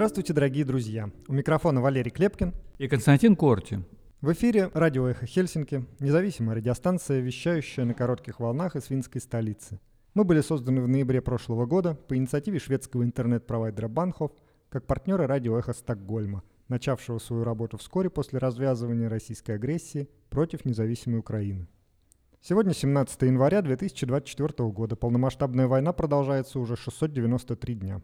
Здравствуйте, дорогие друзья. У микрофона Валерий Клепкин и Константин Корти. В эфире радио «Эхо Хельсинки», независимая радиостанция, вещающая на коротких волнах из финской столицы. Мы были созданы в ноябре прошлого года по инициативе шведского интернет-провайдера Банхов как партнеры радио «Эхо Стокгольма», начавшего свою работу вскоре после развязывания российской агрессии против независимой Украины. Сегодня 17 января 2024 года. Полномасштабная война продолжается уже 693 дня.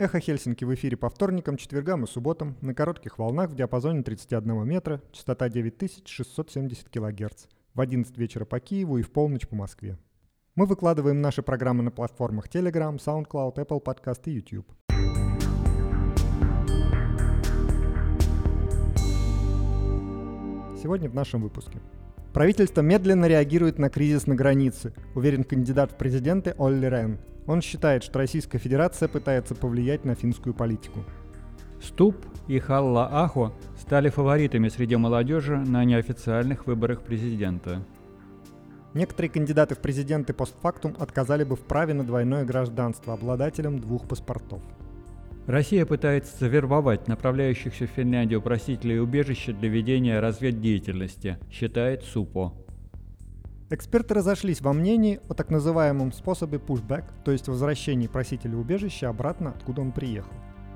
Эхо Хельсинки в эфире по вторникам, четвергам и субботам на коротких волнах в диапазоне 31 метра, частота 9670 кГц, в 11 вечера по Киеву и в полночь по Москве. Мы выкладываем наши программы на платформах Telegram, SoundCloud, Apple Podcast и YouTube. Сегодня в нашем выпуске. Правительство медленно реагирует на кризис на границе, уверен кандидат в президенты Олли Рен – он считает, что Российская Федерация пытается повлиять на финскую политику. Ступ и Халла Ахо стали фаворитами среди молодежи на неофициальных выборах президента. Некоторые кандидаты в президенты постфактум отказали бы в праве на двойное гражданство обладателям двух паспортов. Россия пытается завербовать направляющихся в Финляндию просителей убежища для ведения разведдеятельности, считает СУПО. Эксперты разошлись во мнении о так называемом способе pushback, то есть возвращении просителя убежища обратно, откуда он приехал.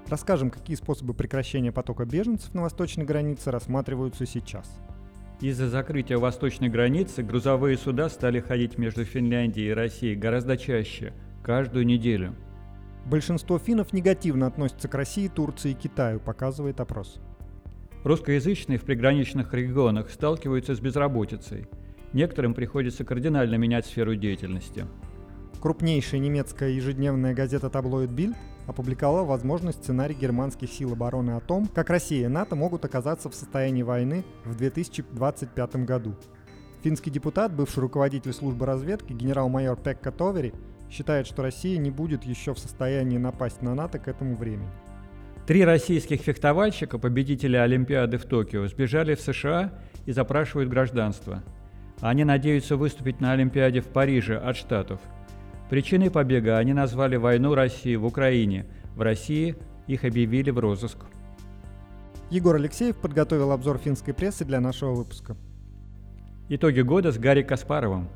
Расскажем, какие способы прекращения потока беженцев на восточной границе рассматриваются сейчас. Из-за закрытия восточной границы грузовые суда стали ходить между Финляндией и Россией гораздо чаще, каждую неделю. Большинство финнов негативно относятся к России, Турции и Китаю, показывает опрос. Русскоязычные в приграничных регионах сталкиваются с безработицей – Некоторым приходится кардинально менять сферу деятельности. Крупнейшая немецкая ежедневная газета «Таблоид Бильд» опубликовала возможный сценарий германских сил обороны о том, как Россия и НАТО могут оказаться в состоянии войны в 2025 году. Финский депутат, бывший руководитель службы разведки, генерал-майор Пекка Товери, считает, что Россия не будет еще в состоянии напасть на НАТО к этому времени. Три российских фехтовальщика, победителя Олимпиады в Токио, сбежали в США и запрашивают гражданство – они надеются выступить на Олимпиаде в Париже от Штатов. Причиной побега они назвали войну России в Украине. В России их объявили в розыск. Егор Алексеев подготовил обзор финской прессы для нашего выпуска. Итоги года с Гарри Каспаровым.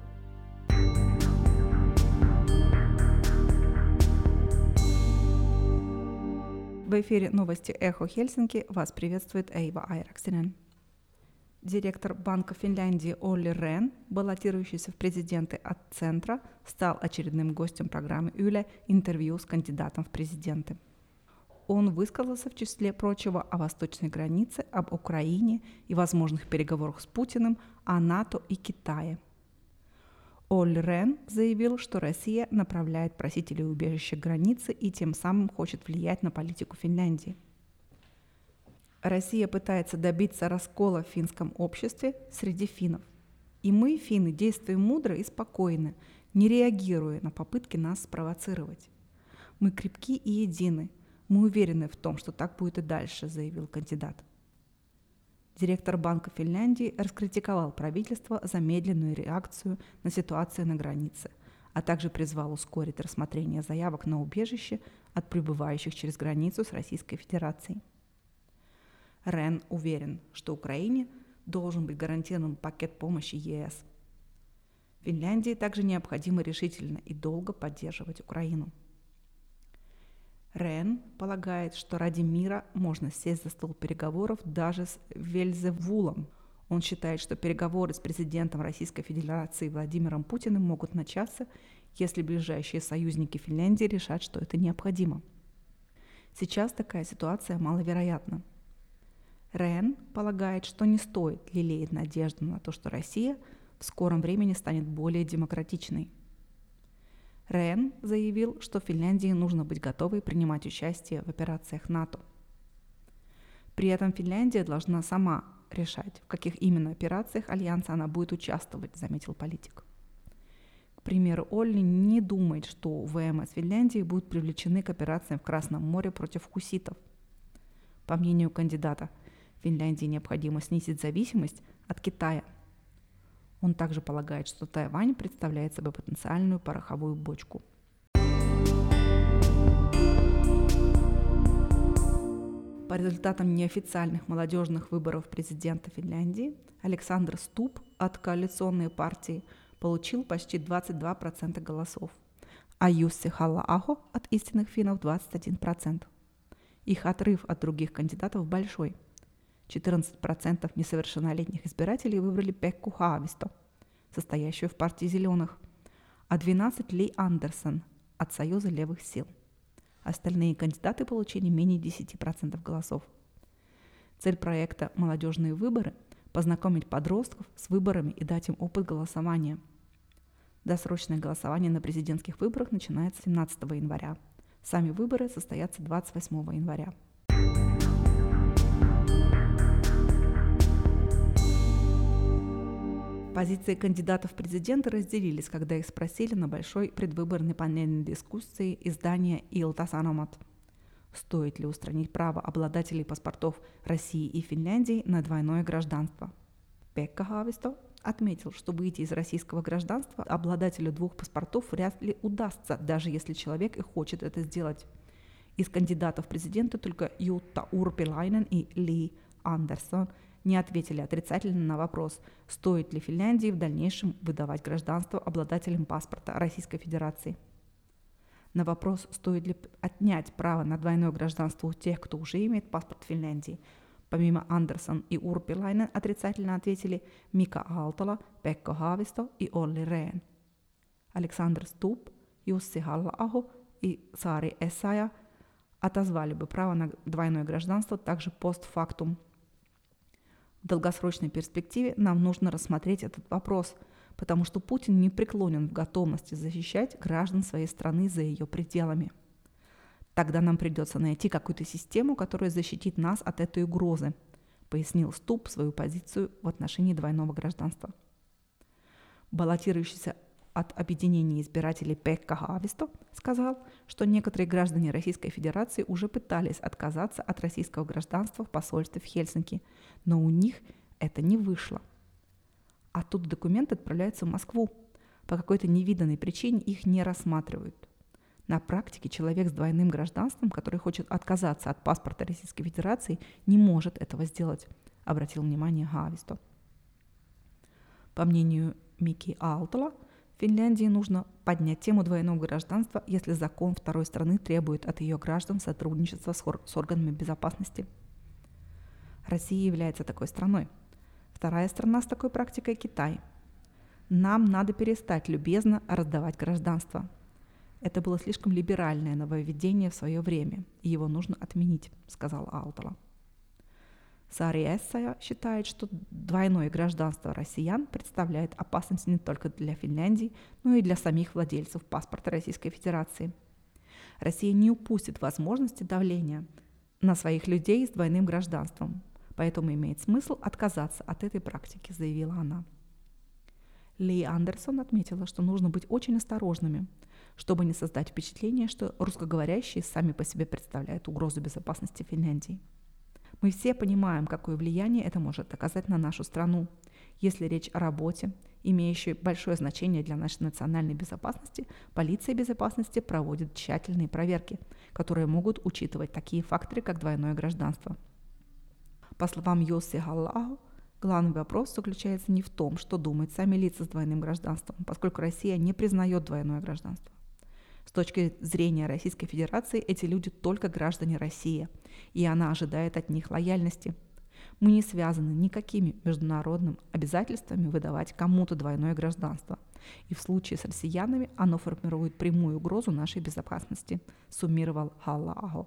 В эфире новости «Эхо Хельсинки» вас приветствует Эйва Айраксинен. Директор Банка Финляндии Олли Рен, баллотирующийся в президенты от Центра, стал очередным гостем программы Юля «Интервью с кандидатом в президенты». Он высказался в числе прочего о восточной границе, об Украине и возможных переговорах с Путиным, о НАТО и Китае. Олли Рен заявил, что Россия направляет просителей убежища к границе и тем самым хочет влиять на политику Финляндии – Россия пытается добиться раскола в финском обществе среди финнов. И мы, финны, действуем мудро и спокойно, не реагируя на попытки нас спровоцировать. Мы крепки и едины. Мы уверены в том, что так будет и дальше, заявил кандидат. Директор Банка Финляндии раскритиковал правительство за медленную реакцию на ситуацию на границе, а также призвал ускорить рассмотрение заявок на убежище от прибывающих через границу с Российской Федерацией. Рен уверен, что Украине должен быть гарантирован пакет помощи ЕС. Финляндии также необходимо решительно и долго поддерживать Украину. Рен полагает, что ради мира можно сесть за стол переговоров даже с Вельзевулом. Он считает, что переговоры с президентом Российской Федерации Владимиром Путиным могут начаться, если ближайшие союзники Финляндии решат, что это необходимо. Сейчас такая ситуация маловероятна – Рен полагает, что не стоит лелеять надежду на то, что Россия в скором времени станет более демократичной. Рен заявил, что Финляндии нужно быть готовой принимать участие в операциях НАТО. При этом Финляндия должна сама решать, в каких именно операциях Альянса она будет участвовать, заметил политик. К примеру, Олли не думает, что ВМС Финляндии будут привлечены к операциям в Красном море против хуситов. По мнению кандидата – Финляндии необходимо снизить зависимость от Китая. Он также полагает, что Тайвань представляет собой потенциальную пороховую бочку. По результатам неофициальных молодежных выборов президента Финляндии Александр Ступ от коалиционной партии получил почти 22% голосов, а Юсси Халла-Ахо от истинных финнов 21%. Их отрыв от других кандидатов большой. 14% несовершеннолетних избирателей выбрали Пекку Хависто, состоящую в партии «Зеленых», а 12 – Ли Андерсон от Союза левых сил. Остальные кандидаты получили менее 10% голосов. Цель проекта «Молодежные выборы» – познакомить подростков с выборами и дать им опыт голосования. Досрочное голосование на президентских выборах начинается 17 января – Сами выборы состоятся 28 января. Позиции кандидатов в президенты разделились, когда их спросили на большой предвыборной панельной дискуссии издания «Илтас Аномат». Стоит ли устранить право обладателей паспортов России и Финляндии на двойное гражданство? Пекка Хависто отметил, что выйти из российского гражданства обладателю двух паспортов вряд ли удастся, даже если человек и хочет это сделать. Из кандидатов в президенты только Юта Урпилайнен и Ли Андерсон не ответили отрицательно на вопрос, стоит ли Финляндии в дальнейшем выдавать гражданство обладателям паспорта Российской Федерации. На вопрос, стоит ли отнять право на двойное гражданство у тех, кто уже имеет паспорт Финляндии, Помимо Андерсон и Урпилайнен отрицательно ответили Мика Aaltola, Пекко Хависто и Олли Рен. Александр Ступ, Юсси Халлааху и Сари Эссая отозвали бы право на двойное гражданство также постфактум. В долгосрочной перспективе нам нужно рассмотреть этот вопрос, потому что Путин не преклонен в готовности защищать граждан своей страны за ее пределами – Тогда нам придется найти какую-то систему, которая защитит нас от этой угрозы, пояснил Ступ свою позицию в отношении двойного гражданства. Баллотирующийся от объединения избирателей Пекка Хависто сказал, что некоторые граждане Российской Федерации уже пытались отказаться от российского гражданства в посольстве в Хельсинки, но у них это не вышло. А тут документы отправляются в Москву. По какой-то невиданной причине их не рассматривают. На практике человек с двойным гражданством, который хочет отказаться от паспорта Российской Федерации, не может этого сделать, обратил внимание Гависто. По мнению Мики Алтола, Финляндии нужно поднять тему двойного гражданства, если закон второй страны требует от ее граждан сотрудничества с органами безопасности. Россия является такой страной. Вторая страна с такой практикой – Китай. Нам надо перестать любезно раздавать гражданство – это было слишком либеральное нововведение в свое время, и его нужно отменить, сказал Алтала. Эссая считает, что двойное гражданство россиян представляет опасность не только для Финляндии, но и для самих владельцев паспорта Российской Федерации. Россия не упустит возможности давления на своих людей с двойным гражданством, поэтому имеет смысл отказаться от этой практики, заявила она. Ли Андерсон отметила, что нужно быть очень осторожными – чтобы не создать впечатление, что русскоговорящие сами по себе представляют угрозу безопасности Финляндии. Мы все понимаем, какое влияние это может оказать на нашу страну. Если речь о работе, имеющей большое значение для нашей национальной безопасности, полиция безопасности проводит тщательные проверки, которые могут учитывать такие факторы, как двойное гражданство. По словам Йоси Галлаху, главный вопрос заключается не в том, что думают сами лица с двойным гражданством, поскольку Россия не признает двойное гражданство. С точки зрения Российской Федерации эти люди только граждане России, и она ожидает от них лояльности. Мы не связаны никакими международными обязательствами выдавать кому-то двойное гражданство. И в случае с россиянами оно формирует прямую угрозу нашей безопасности, суммировал Халла Ахо.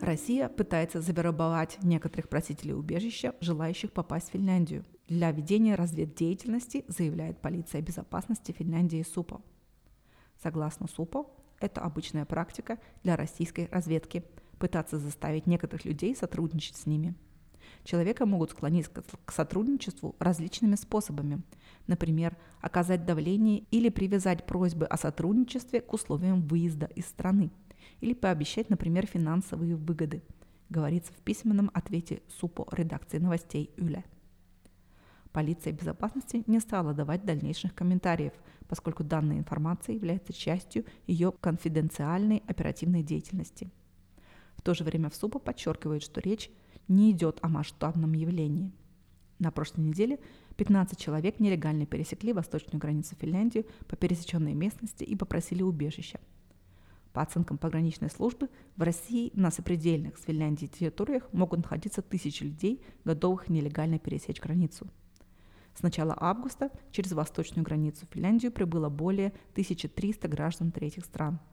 Россия пытается завербовать некоторых просителей убежища, желающих попасть в Финляндию для ведения разведдеятельности, заявляет полиция безопасности Финляндии СУПО. Согласно СУПО, это обычная практика для российской разведки – пытаться заставить некоторых людей сотрудничать с ними. Человека могут склонить к сотрудничеству различными способами, например, оказать давление или привязать просьбы о сотрудничестве к условиям выезда из страны – или пообещать, например, финансовые выгоды, говорится в письменном ответе СУПО редакции новостей ЮЛЕ. Полиция безопасности не стала давать дальнейших комментариев, поскольку данная информация является частью ее конфиденциальной оперативной деятельности. В то же время в СУПа подчеркивает, что речь не идет о масштабном явлении. На прошлой неделе 15 человек нелегально пересекли восточную границу Финляндии по пересеченной местности и попросили убежища. По оценкам пограничной службы, в России на сопредельных с Финляндией территориях могут находиться тысячи людей, готовых нелегально пересечь границу. С начала августа через восточную границу Финляндию прибыло более 1300 граждан третьих стран –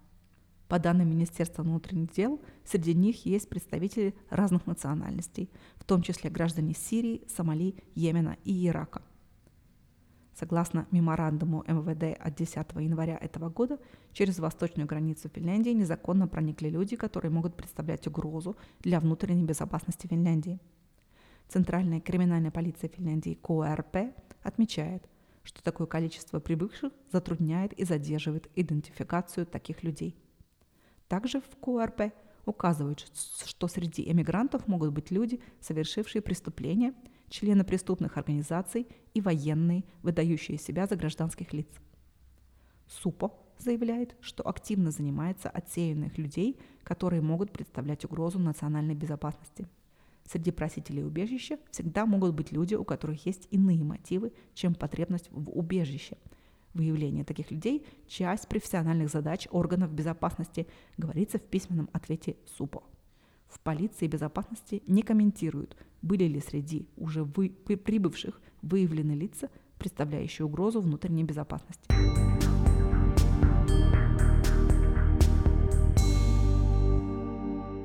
по данным Министерства внутренних дел, среди них есть представители разных национальностей, в том числе граждане Сирии, Сомали, Йемена и Ирака. Согласно меморандуму МВД от 10 января этого года, через восточную границу Финляндии незаконно проникли люди, которые могут представлять угрозу для внутренней безопасности Финляндии. Центральная криминальная полиция Финляндии КОРП отмечает, что такое количество прибывших затрудняет и задерживает идентификацию таких людей. Также в КУРП указывают, что среди эмигрантов могут быть люди, совершившие преступления, члены преступных организаций и военные, выдающие себя за гражданских лиц. СУПО заявляет, что активно занимается отсеянных людей, которые могут представлять угрозу национальной безопасности. Среди просителей убежища всегда могут быть люди, у которых есть иные мотивы, чем потребность в убежище – Выявление таких людей – часть профессиональных задач органов безопасности, говорится в письменном ответе СУПО. В полиции безопасности не комментируют, были ли среди уже вы, прибывших выявлены лица, представляющие угрозу внутренней безопасности.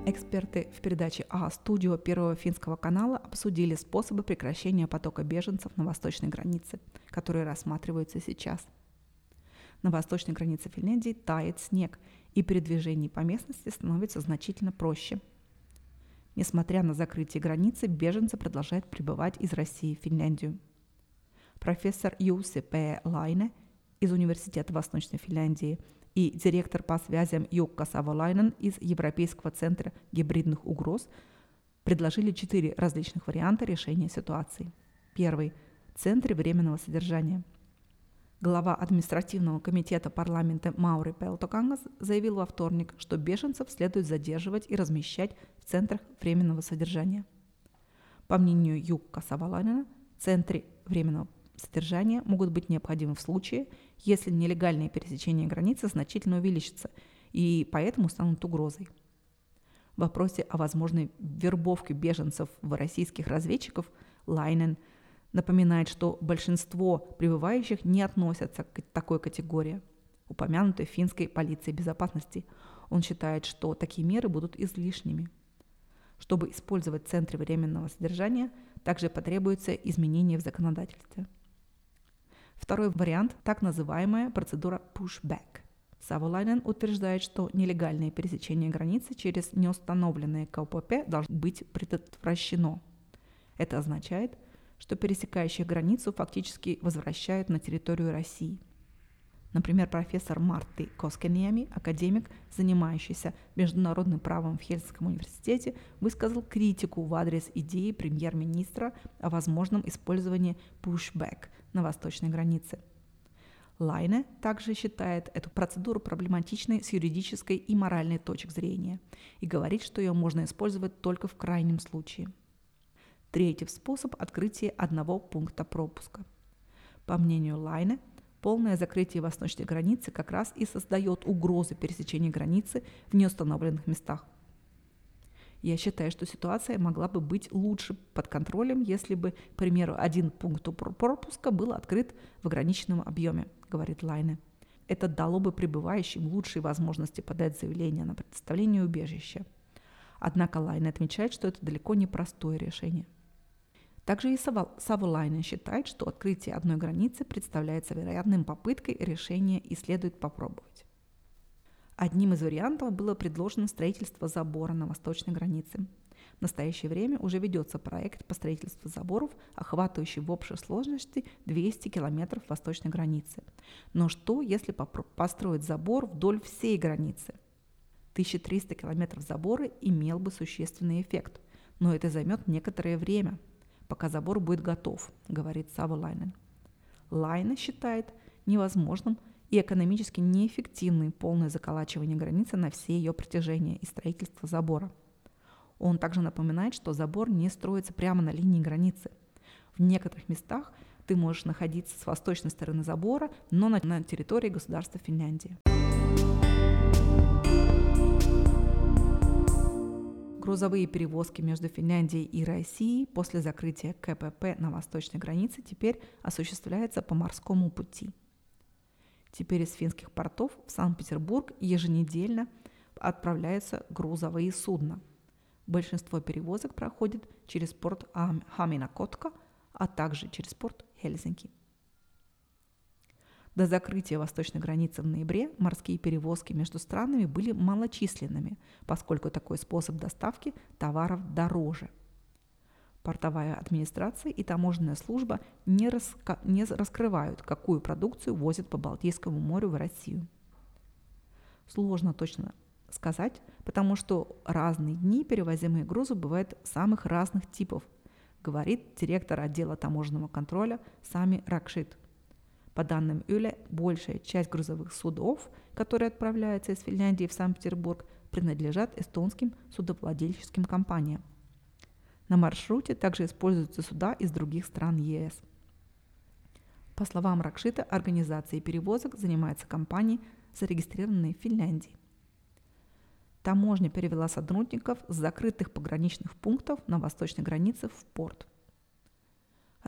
Эксперты в передаче А-студио Первого финского канала обсудили способы прекращения потока беженцев на восточной границе, которые рассматриваются сейчас – на восточной границе Финляндии тает снег, и передвижение по местности становится значительно проще. Несмотря на закрытие границы, беженцы продолжают прибывать из России в Финляндию. Профессор Юси П. Лайне из Университета Восточной Финляндии и директор по связям Юкка Саволайнен из Европейского центра гибридных угроз предложили четыре различных варианта решения ситуации. Первый – центры временного содержания – Глава административного комитета парламента Маури Пелтокангас заявил во вторник, что беженцев следует задерживать и размещать в центрах временного содержания. По мнению Юкка Саваланина, центры временного содержания могут быть необходимы в случае, если нелегальное пересечение границы значительно увеличится и поэтому станут угрозой. В вопросе о возможной вербовке беженцев в российских разведчиков Лайнен – напоминает, что большинство прибывающих не относятся к такой категории, упомянутой финской полицией безопасности. Он считает, что такие меры будут излишними. Чтобы использовать центры временного содержания, также потребуется изменение в законодательстве. Второй вариант – так называемая процедура pushback. Саволайнен утверждает, что нелегальное пересечение границы через неустановленные КПП должно быть предотвращено. Это означает – что пересекающие границу фактически возвращают на территорию России. Например, профессор Марты Коскениами, академик, занимающийся международным правом в Хельсинском университете, высказал критику в адрес идеи премьер-министра о возможном использовании pushback на восточной границе. Лайне также считает эту процедуру проблематичной с юридической и моральной точек зрения и говорит, что ее можно использовать только в крайнем случае – Третий способ – открытие одного пункта пропуска. По мнению Лайне, полное закрытие восточной границы как раз и создает угрозы пересечения границы в неустановленных местах. Я считаю, что ситуация могла бы быть лучше под контролем, если бы, к примеру, один пункт пропуска был открыт в ограниченном объеме, говорит Лайне. Это дало бы прибывающим лучшие возможности подать заявление на предоставление убежища. Однако Лайне отмечает, что это далеко не простое решение – также и Саволайнен считает, что открытие одной границы представляется вероятным попыткой решения и следует попробовать. Одним из вариантов было предложено строительство забора на восточной границе. В настоящее время уже ведется проект по строительству заборов, охватывающий в общей сложности 200 километров восточной границы. Но что, если построить забор вдоль всей границы? 1300 километров забора имел бы существенный эффект, но это займет некоторое время – пока забор будет готов, говорит Сава Лайнен. Лайна считает невозможным и экономически неэффективным полное заколачивание границы на все ее протяжения и строительство забора. Он также напоминает, что забор не строится прямо на линии границы. В некоторых местах ты можешь находиться с восточной стороны забора, но на, территории государства Финляндии. Грузовые перевозки между Финляндией и Россией после закрытия КПП на восточной границе теперь осуществляются по морскому пути. Теперь из финских портов в Санкт-Петербург еженедельно отправляются грузовые судна. Большинство перевозок проходит через порт Хамина-Котка, а также через порт Хельсинки. До закрытия восточной границы в ноябре морские перевозки между странами были малочисленными, поскольку такой способ доставки товаров дороже. Портовая администрация и таможенная служба не, раска- не раскрывают, какую продукцию возят по Балтийскому морю в Россию. Сложно точно сказать, потому что разные дни перевозимые грузы бывают самых разных типов, говорит директор отдела таможенного контроля Сами Ракшит – по данным Юля, большая часть грузовых судов, которые отправляются из Финляндии в Санкт-Петербург, принадлежат эстонским судовладельческим компаниям. На маршруте также используются суда из других стран ЕС. По словам Ракшита, организацией перевозок занимаются компании, зарегистрированные в Финляндии. Таможня перевела сотрудников с закрытых пограничных пунктов на восточной границе в порт –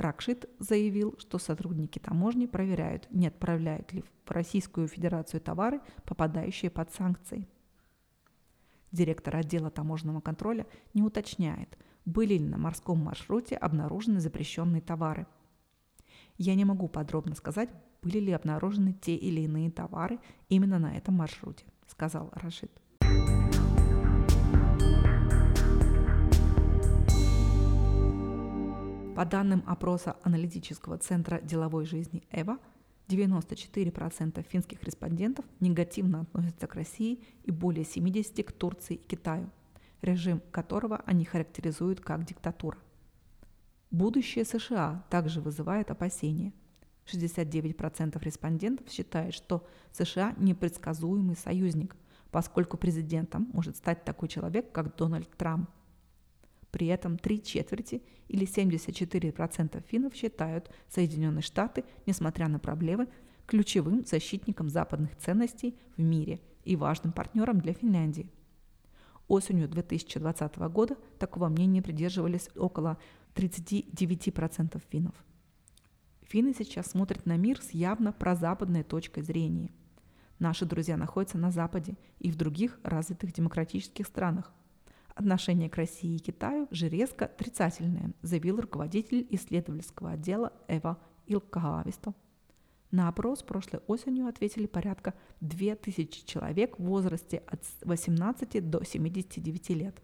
Ракшит заявил, что сотрудники таможни проверяют, не отправляют ли в Российскую Федерацию товары, попадающие под санкции. Директор отдела таможенного контроля не уточняет, были ли на морском маршруте обнаружены запрещенные товары. Я не могу подробно сказать, были ли обнаружены те или иные товары именно на этом маршруте, сказал Рашид. По данным опроса аналитического центра деловой жизни ЭВА, 94% финских респондентов негативно относятся к России и более 70% к Турции и Китаю, режим которого они характеризуют как диктатура. Будущее США также вызывает опасения. 69% респондентов считают, что США непредсказуемый союзник, поскольку президентом может стать такой человек, как Дональд Трамп – при этом три четверти или 74% финнов считают Соединенные Штаты, несмотря на проблемы, ключевым защитником западных ценностей в мире и важным партнером для Финляндии. Осенью 2020 года такого мнения придерживались около 39% финнов. Финны сейчас смотрят на мир с явно прозападной точкой зрения. Наши друзья находятся на Западе и в других развитых демократических странах. Отношение к России и Китаю же резко отрицательное, заявил руководитель исследовательского отдела Эва Илкагависто. На опрос прошлой осенью ответили порядка 2000 человек в возрасте от 18 до 79 лет.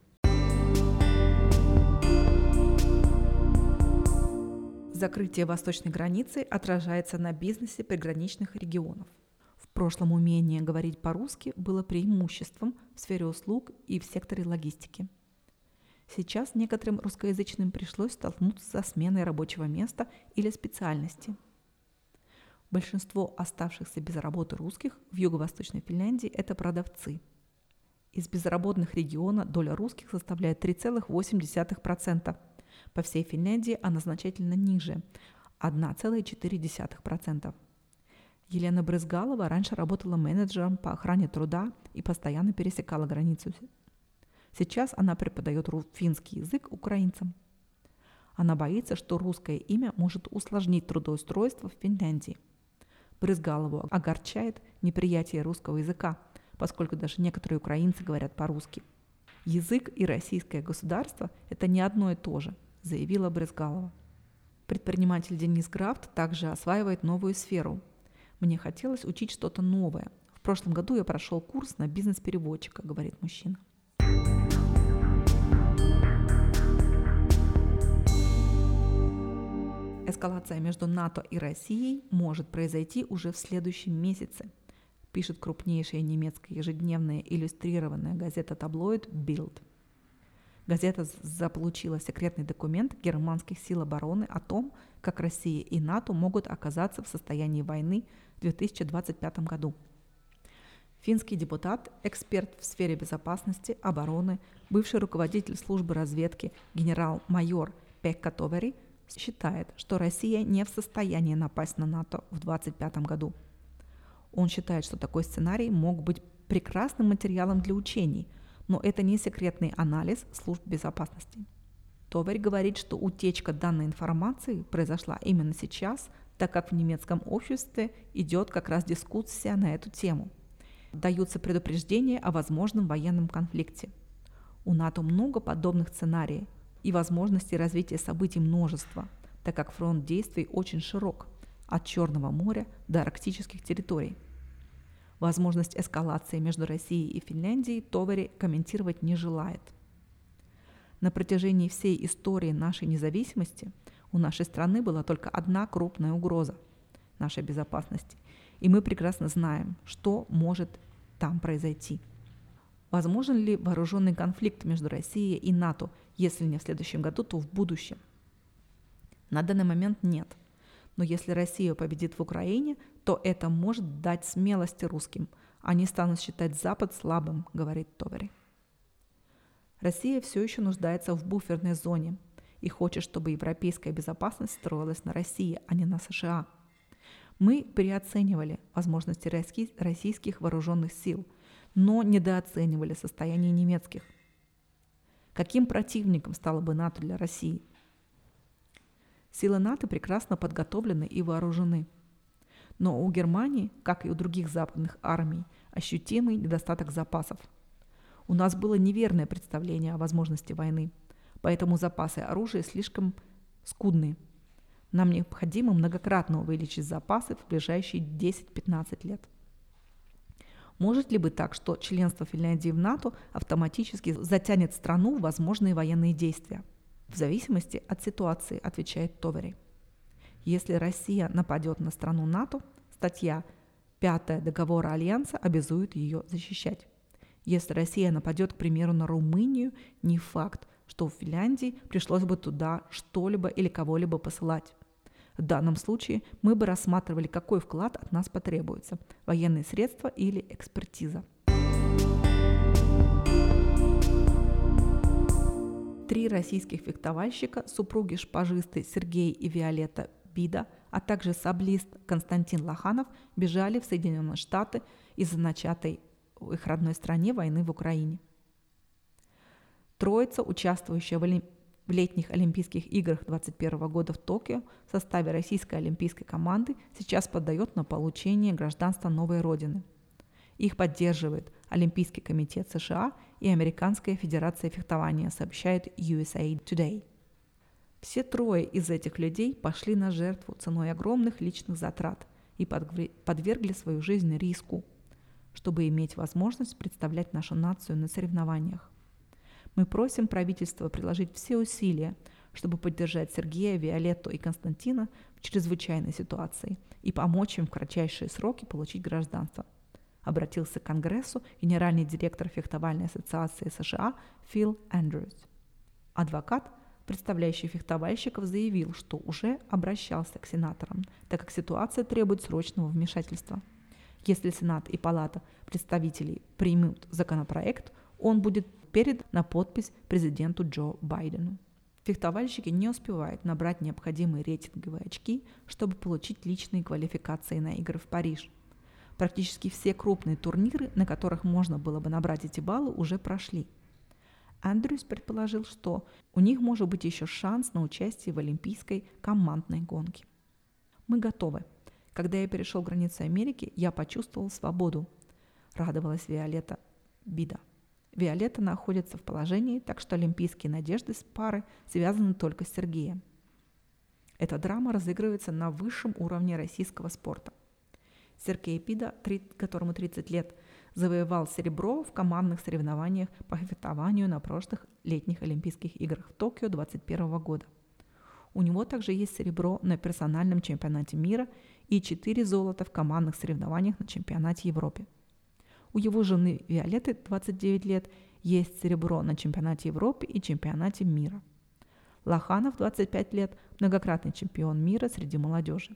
Закрытие восточной границы отражается на бизнесе приграничных регионов – прошлом умение говорить по-русски было преимуществом в сфере услуг и в секторе логистики. Сейчас некоторым русскоязычным пришлось столкнуться со сменой рабочего места или специальности. Большинство оставшихся без работы русских в юго-восточной Финляндии – это продавцы. Из безработных региона доля русских составляет 3,8%. По всей Финляндии она значительно ниже – 1,4%. Елена Брызгалова раньше работала менеджером по охране труда и постоянно пересекала границу. Сейчас она преподает финский язык украинцам. Она боится, что русское имя может усложнить трудоустройство в Финляндии. Брызгалову огорчает неприятие русского языка, поскольку даже некоторые украинцы говорят по-русски. Язык и российское государство – это не одно и то же, заявила Брызгалова. Предприниматель Денис Графт также осваивает новую сферу мне хотелось учить что-то новое. В прошлом году я прошел курс на бизнес-переводчика, говорит мужчина. Эскалация между НАТО и Россией может произойти уже в следующем месяце, пишет крупнейшая немецкая ежедневная иллюстрированная газета «Таблоид» Bild. Газета заполучила секретный документ германских сил обороны о том, как Россия и НАТО могут оказаться в состоянии войны в 2025 году. Финский депутат, эксперт в сфере безопасности, обороны, бывший руководитель службы разведки генерал-майор Пекка Товери считает, что Россия не в состоянии напасть на НАТО в 2025 году. Он считает, что такой сценарий мог быть прекрасным материалом для учений, но это не секретный анализ служб безопасности. Товарь говорит, что утечка данной информации произошла именно сейчас, так как в немецком обществе идет как раз дискуссия на эту тему – даются предупреждения о возможном военном конфликте. У НАТО много подобных сценариев и возможностей развития событий множество, так как фронт действий очень широк – от Черного моря до арктических территорий. Возможность эскалации между Россией и Финляндией Товари комментировать не желает. На протяжении всей истории нашей независимости у нашей страны была только одна крупная угроза нашей безопасности. И мы прекрасно знаем, что может там произойти. Возможен ли вооруженный конфликт между Россией и НАТО, если не в следующем году, то в будущем? На данный момент нет. Но если Россия победит в Украине, то это может дать смелости русским. Они станут считать Запад слабым, говорит Товари. Россия все еще нуждается в буферной зоне и хочет, чтобы европейская безопасность строилась на России, а не на США – мы переоценивали возможности российских вооруженных сил, но недооценивали состояние немецких. Каким противником стало бы НАТО для России? Силы НАТО прекрасно подготовлены и вооружены. Но у Германии, как и у других западных армий, ощутимый недостаток запасов. У нас было неверное представление о возможности войны, поэтому запасы оружия слишком скудные – нам необходимо многократно увеличить запасы в ближайшие 10-15 лет. Может ли быть так, что членство Финляндии в НАТО автоматически затянет страну в возможные военные действия? В зависимости от ситуации, отвечает Товери. Если Россия нападет на страну НАТО, статья 5 договора Альянса обязует ее защищать. Если Россия нападет, к примеру, на Румынию, не факт, что в Финляндии пришлось бы туда что-либо или кого-либо посылать. В данном случае мы бы рассматривали, какой вклад от нас потребуется – военные средства или экспертиза. Три российских фехтовальщика, супруги шпажисты Сергей и Виолетта Бида, а также саблист Константин Лоханов бежали в Соединенные Штаты из-за начатой в их родной стране войны в Украине. Троица, участвующая в летних Олимпийских играх 2021 года в Токио в составе российской олимпийской команды сейчас подает на получение гражданства новой родины. Их поддерживает Олимпийский комитет США и Американская федерация фехтования, сообщает USA Today. Все трое из этих людей пошли на жертву ценой огромных личных затрат и подвергли свою жизнь риску, чтобы иметь возможность представлять нашу нацию на соревнованиях. Мы просим правительство приложить все усилия, чтобы поддержать Сергея, Виолетту и Константина в чрезвычайной ситуации и помочь им в кратчайшие сроки получить гражданство. Обратился к Конгрессу генеральный директор фехтовальной ассоциации США Фил Эндрюс. Адвокат, представляющий фехтовальщиков, заявил, что уже обращался к сенаторам, так как ситуация требует срочного вмешательства. Если Сенат и Палата представителей примут законопроект, он будет передан на подпись президенту Джо Байдену. Фехтовальщики не успевают набрать необходимые рейтинговые очки, чтобы получить личные квалификации на игры в Париж. Практически все крупные турниры, на которых можно было бы набрать эти баллы, уже прошли. Андрюс предположил, что у них может быть еще шанс на участие в олимпийской командной гонке. Мы готовы. Когда я перешел границы Америки, я почувствовал свободу, радовалась Виолетта Бида. Виолетта находится в положении, так что олимпийские надежды с пары связаны только с Сергеем. Эта драма разыгрывается на высшем уровне российского спорта. Сергей Пида, которому 30 лет, завоевал серебро в командных соревнованиях по фехтованию на прошлых летних Олимпийских играх в Токио 2021 года. У него также есть серебро на персональном чемпионате мира и 4 золота в командных соревнованиях на чемпионате Европы. У его жены Виолетты, 29 лет, есть серебро на чемпионате Европы и чемпионате мира. Лоханов, 25 лет, многократный чемпион мира среди молодежи.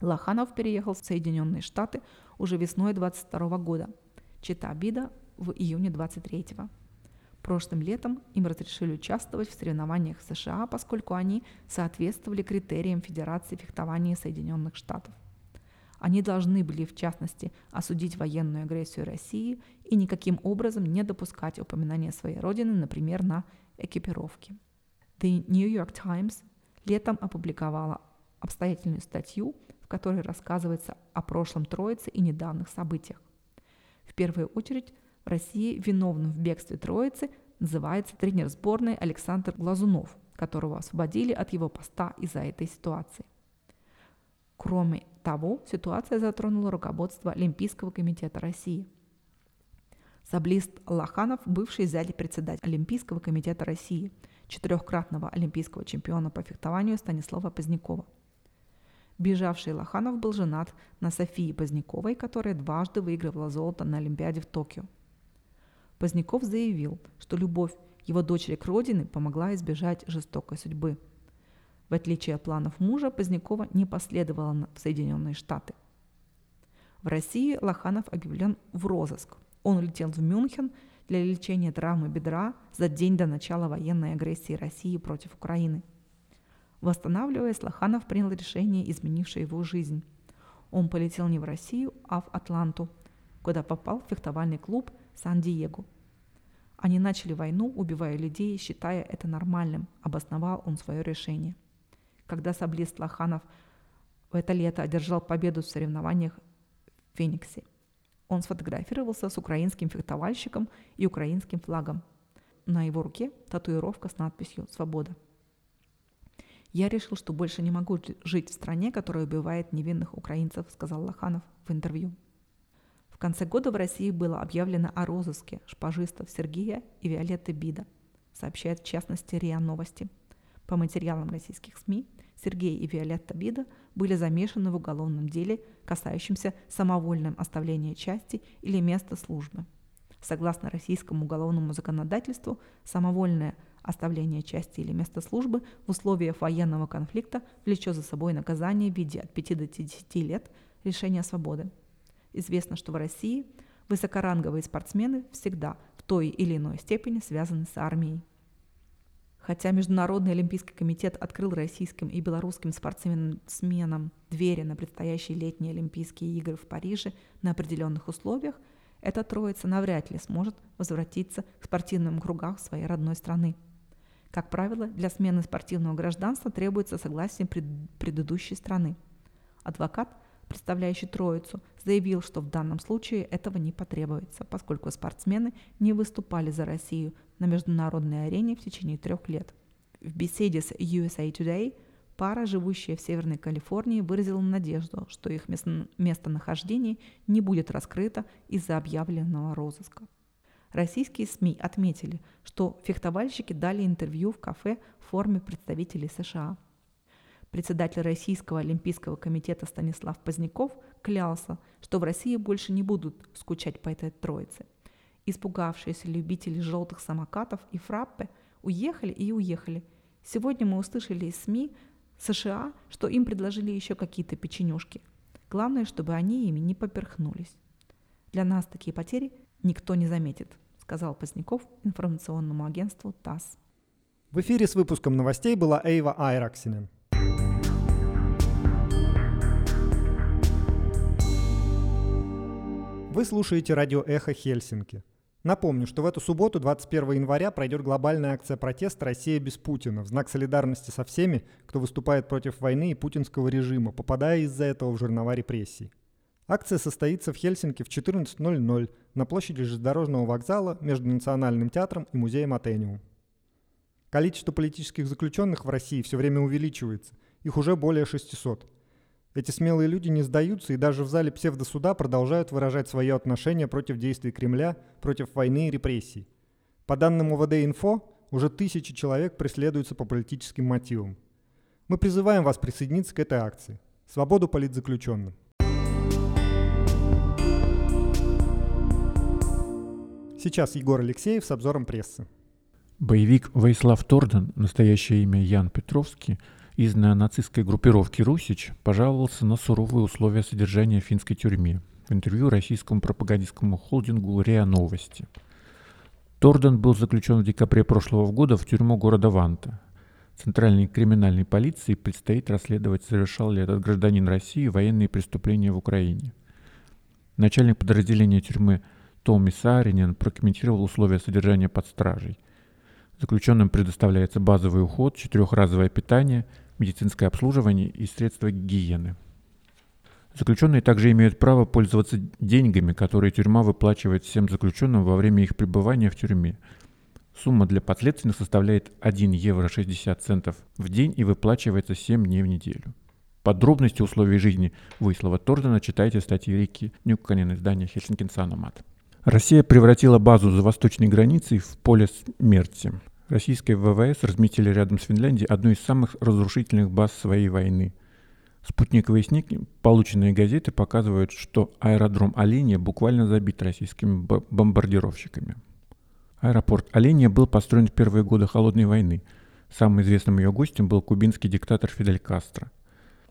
Лоханов переехал в Соединенные Штаты уже весной 22 года. Чита Бида в июне 23 -го. Прошлым летом им разрешили участвовать в соревнованиях в США, поскольку они соответствовали критериям Федерации фехтования Соединенных Штатов. Они должны были, в частности, осудить военную агрессию России и никаким образом не допускать упоминания своей родины, например, на экипировке. The New York Times летом опубликовала обстоятельную статью, в которой рассказывается о прошлом Троице и недавних событиях. Первую очередь в России виновным в бегстве Троицы называется тренер сборной Александр Глазунов, которого освободили от его поста из-за этой ситуации. Кроме того, ситуация затронула руководство Олимпийского комитета России. Саблист Лоханов, бывший зятя председатель Олимпийского комитета России, четырехкратного олимпийского чемпиона по фехтованию Станислава Позднякова. Бежавший Лоханов был женат на Софии Поздняковой, которая дважды выигрывала золото на Олимпиаде в Токио. Поздняков заявил, что любовь его дочери к родине помогла избежать жестокой судьбы. В отличие от планов мужа, Позднякова не последовала в Соединенные Штаты. В России Лоханов объявлен в розыск. Он улетел в Мюнхен для лечения травмы бедра за день до начала военной агрессии России против Украины. Восстанавливаясь, Лоханов принял решение, изменившее его жизнь. Он полетел не в Россию, а в Атланту, куда попал в фехтовальный клуб – Сан-Диего. Они начали войну, убивая людей, считая это нормальным, обосновал он свое решение. Когда саблист Лоханов в это лето одержал победу в соревнованиях в Фениксе, он сфотографировался с украинским фехтовальщиком и украинским флагом. На его руке татуировка с надписью «Свобода». «Я решил, что больше не могу жить в стране, которая убивает невинных украинцев», сказал Лоханов в интервью. В конце года в России было объявлено о розыске шпажистов Сергея и Виолетты Бида, сообщает в частности РИА Новости. По материалам российских СМИ, Сергей и Виолетта Бида были замешаны в уголовном деле, касающемся самовольным оставления части или места службы. Согласно российскому уголовному законодательству, самовольное оставление части или места службы в условиях военного конфликта влечет за собой наказание в виде от 5 до 10 лет лишения свободы. Известно, что в России высокоранговые спортсмены всегда в той или иной степени связаны с армией. Хотя Международный Олимпийский комитет открыл российским и белорусским спортсменам двери на предстоящие летние Олимпийские игры в Париже на определенных условиях, эта троица навряд ли сможет возвратиться к спортивным кругам своей родной страны. Как правило, для смены спортивного гражданства требуется согласие пред предыдущей страны. Адвокат представляющий троицу, заявил, что в данном случае этого не потребуется, поскольку спортсмены не выступали за Россию на международной арене в течение трех лет. В беседе с USA Today пара, живущая в Северной Калифорнии, выразила надежду, что их местонахождение не будет раскрыто из-за объявленного розыска. Российские СМИ отметили, что фехтовальщики дали интервью в кафе в форме представителей США – Председатель Российского олимпийского комитета Станислав Поздняков клялся, что в России больше не будут скучать по этой троице. Испугавшиеся любители желтых самокатов и фраппе уехали и уехали. Сегодня мы услышали из СМИ США, что им предложили еще какие-то печенюшки. Главное, чтобы они ими не поперхнулись. Для нас такие потери никто не заметит, сказал Поздняков информационному агентству ТАСС. В эфире с выпуском новостей была Эйва Айраксинен. Вы слушаете радио «Эхо Хельсинки». Напомню, что в эту субботу, 21 января, пройдет глобальная акция протеста «Россия без Путина» в знак солидарности со всеми, кто выступает против войны и путинского режима, попадая из-за этого в жернова репрессий. Акция состоится в Хельсинки в 14.00 на площади железнодорожного вокзала между Национальным театром и музеем Атениум. Количество политических заключенных в России все время увеличивается. Их уже более 600. Эти смелые люди не сдаются и даже в зале псевдосуда продолжают выражать свое отношение против действий Кремля, против войны и репрессий. По данным УВД-Инфо, уже тысячи человек преследуются по политическим мотивам. Мы призываем вас присоединиться к этой акции. Свободу политзаключенным. Сейчас Егор Алексеев с обзором прессы. Боевик Вейслав Торден, настоящее имя Ян Петровский, из неонацистской группировки «Русич» пожаловался на суровые условия содержания в финской тюрьме в интервью российскому пропагандистскому холдингу «РИА Новости». Торден был заключен в декабре прошлого года в тюрьму города Ванта. Центральной криминальной полиции предстоит расследовать, совершал ли этот гражданин России военные преступления в Украине. Начальник подразделения тюрьмы Томми Сааринен прокомментировал условия содержания под стражей. Заключенным предоставляется базовый уход, четырехразовое питание, медицинское обслуживание и средства гигиены. Заключенные также имеют право пользоваться деньгами, которые тюрьма выплачивает всем заключенным во время их пребывания в тюрьме. Сумма для подследственных составляет 1 евро 60 центов в день и выплачивается 7 дней в неделю. Подробности условий жизни Выслова Тордена читайте в статье Рики Нюкканин издания Хельсинкин Саномат. Россия превратила базу за восточной границей в поле смерти. Российские ВВС разметили рядом с Финляндией одну из самых разрушительных баз своей войны. Спутниковые снимки, полученные газеты, показывают, что аэродром Оленя буквально забит российскими бомбардировщиками. Аэропорт Оленя был построен в первые годы Холодной войны. Самым известным ее гостем был кубинский диктатор Фидель Кастро.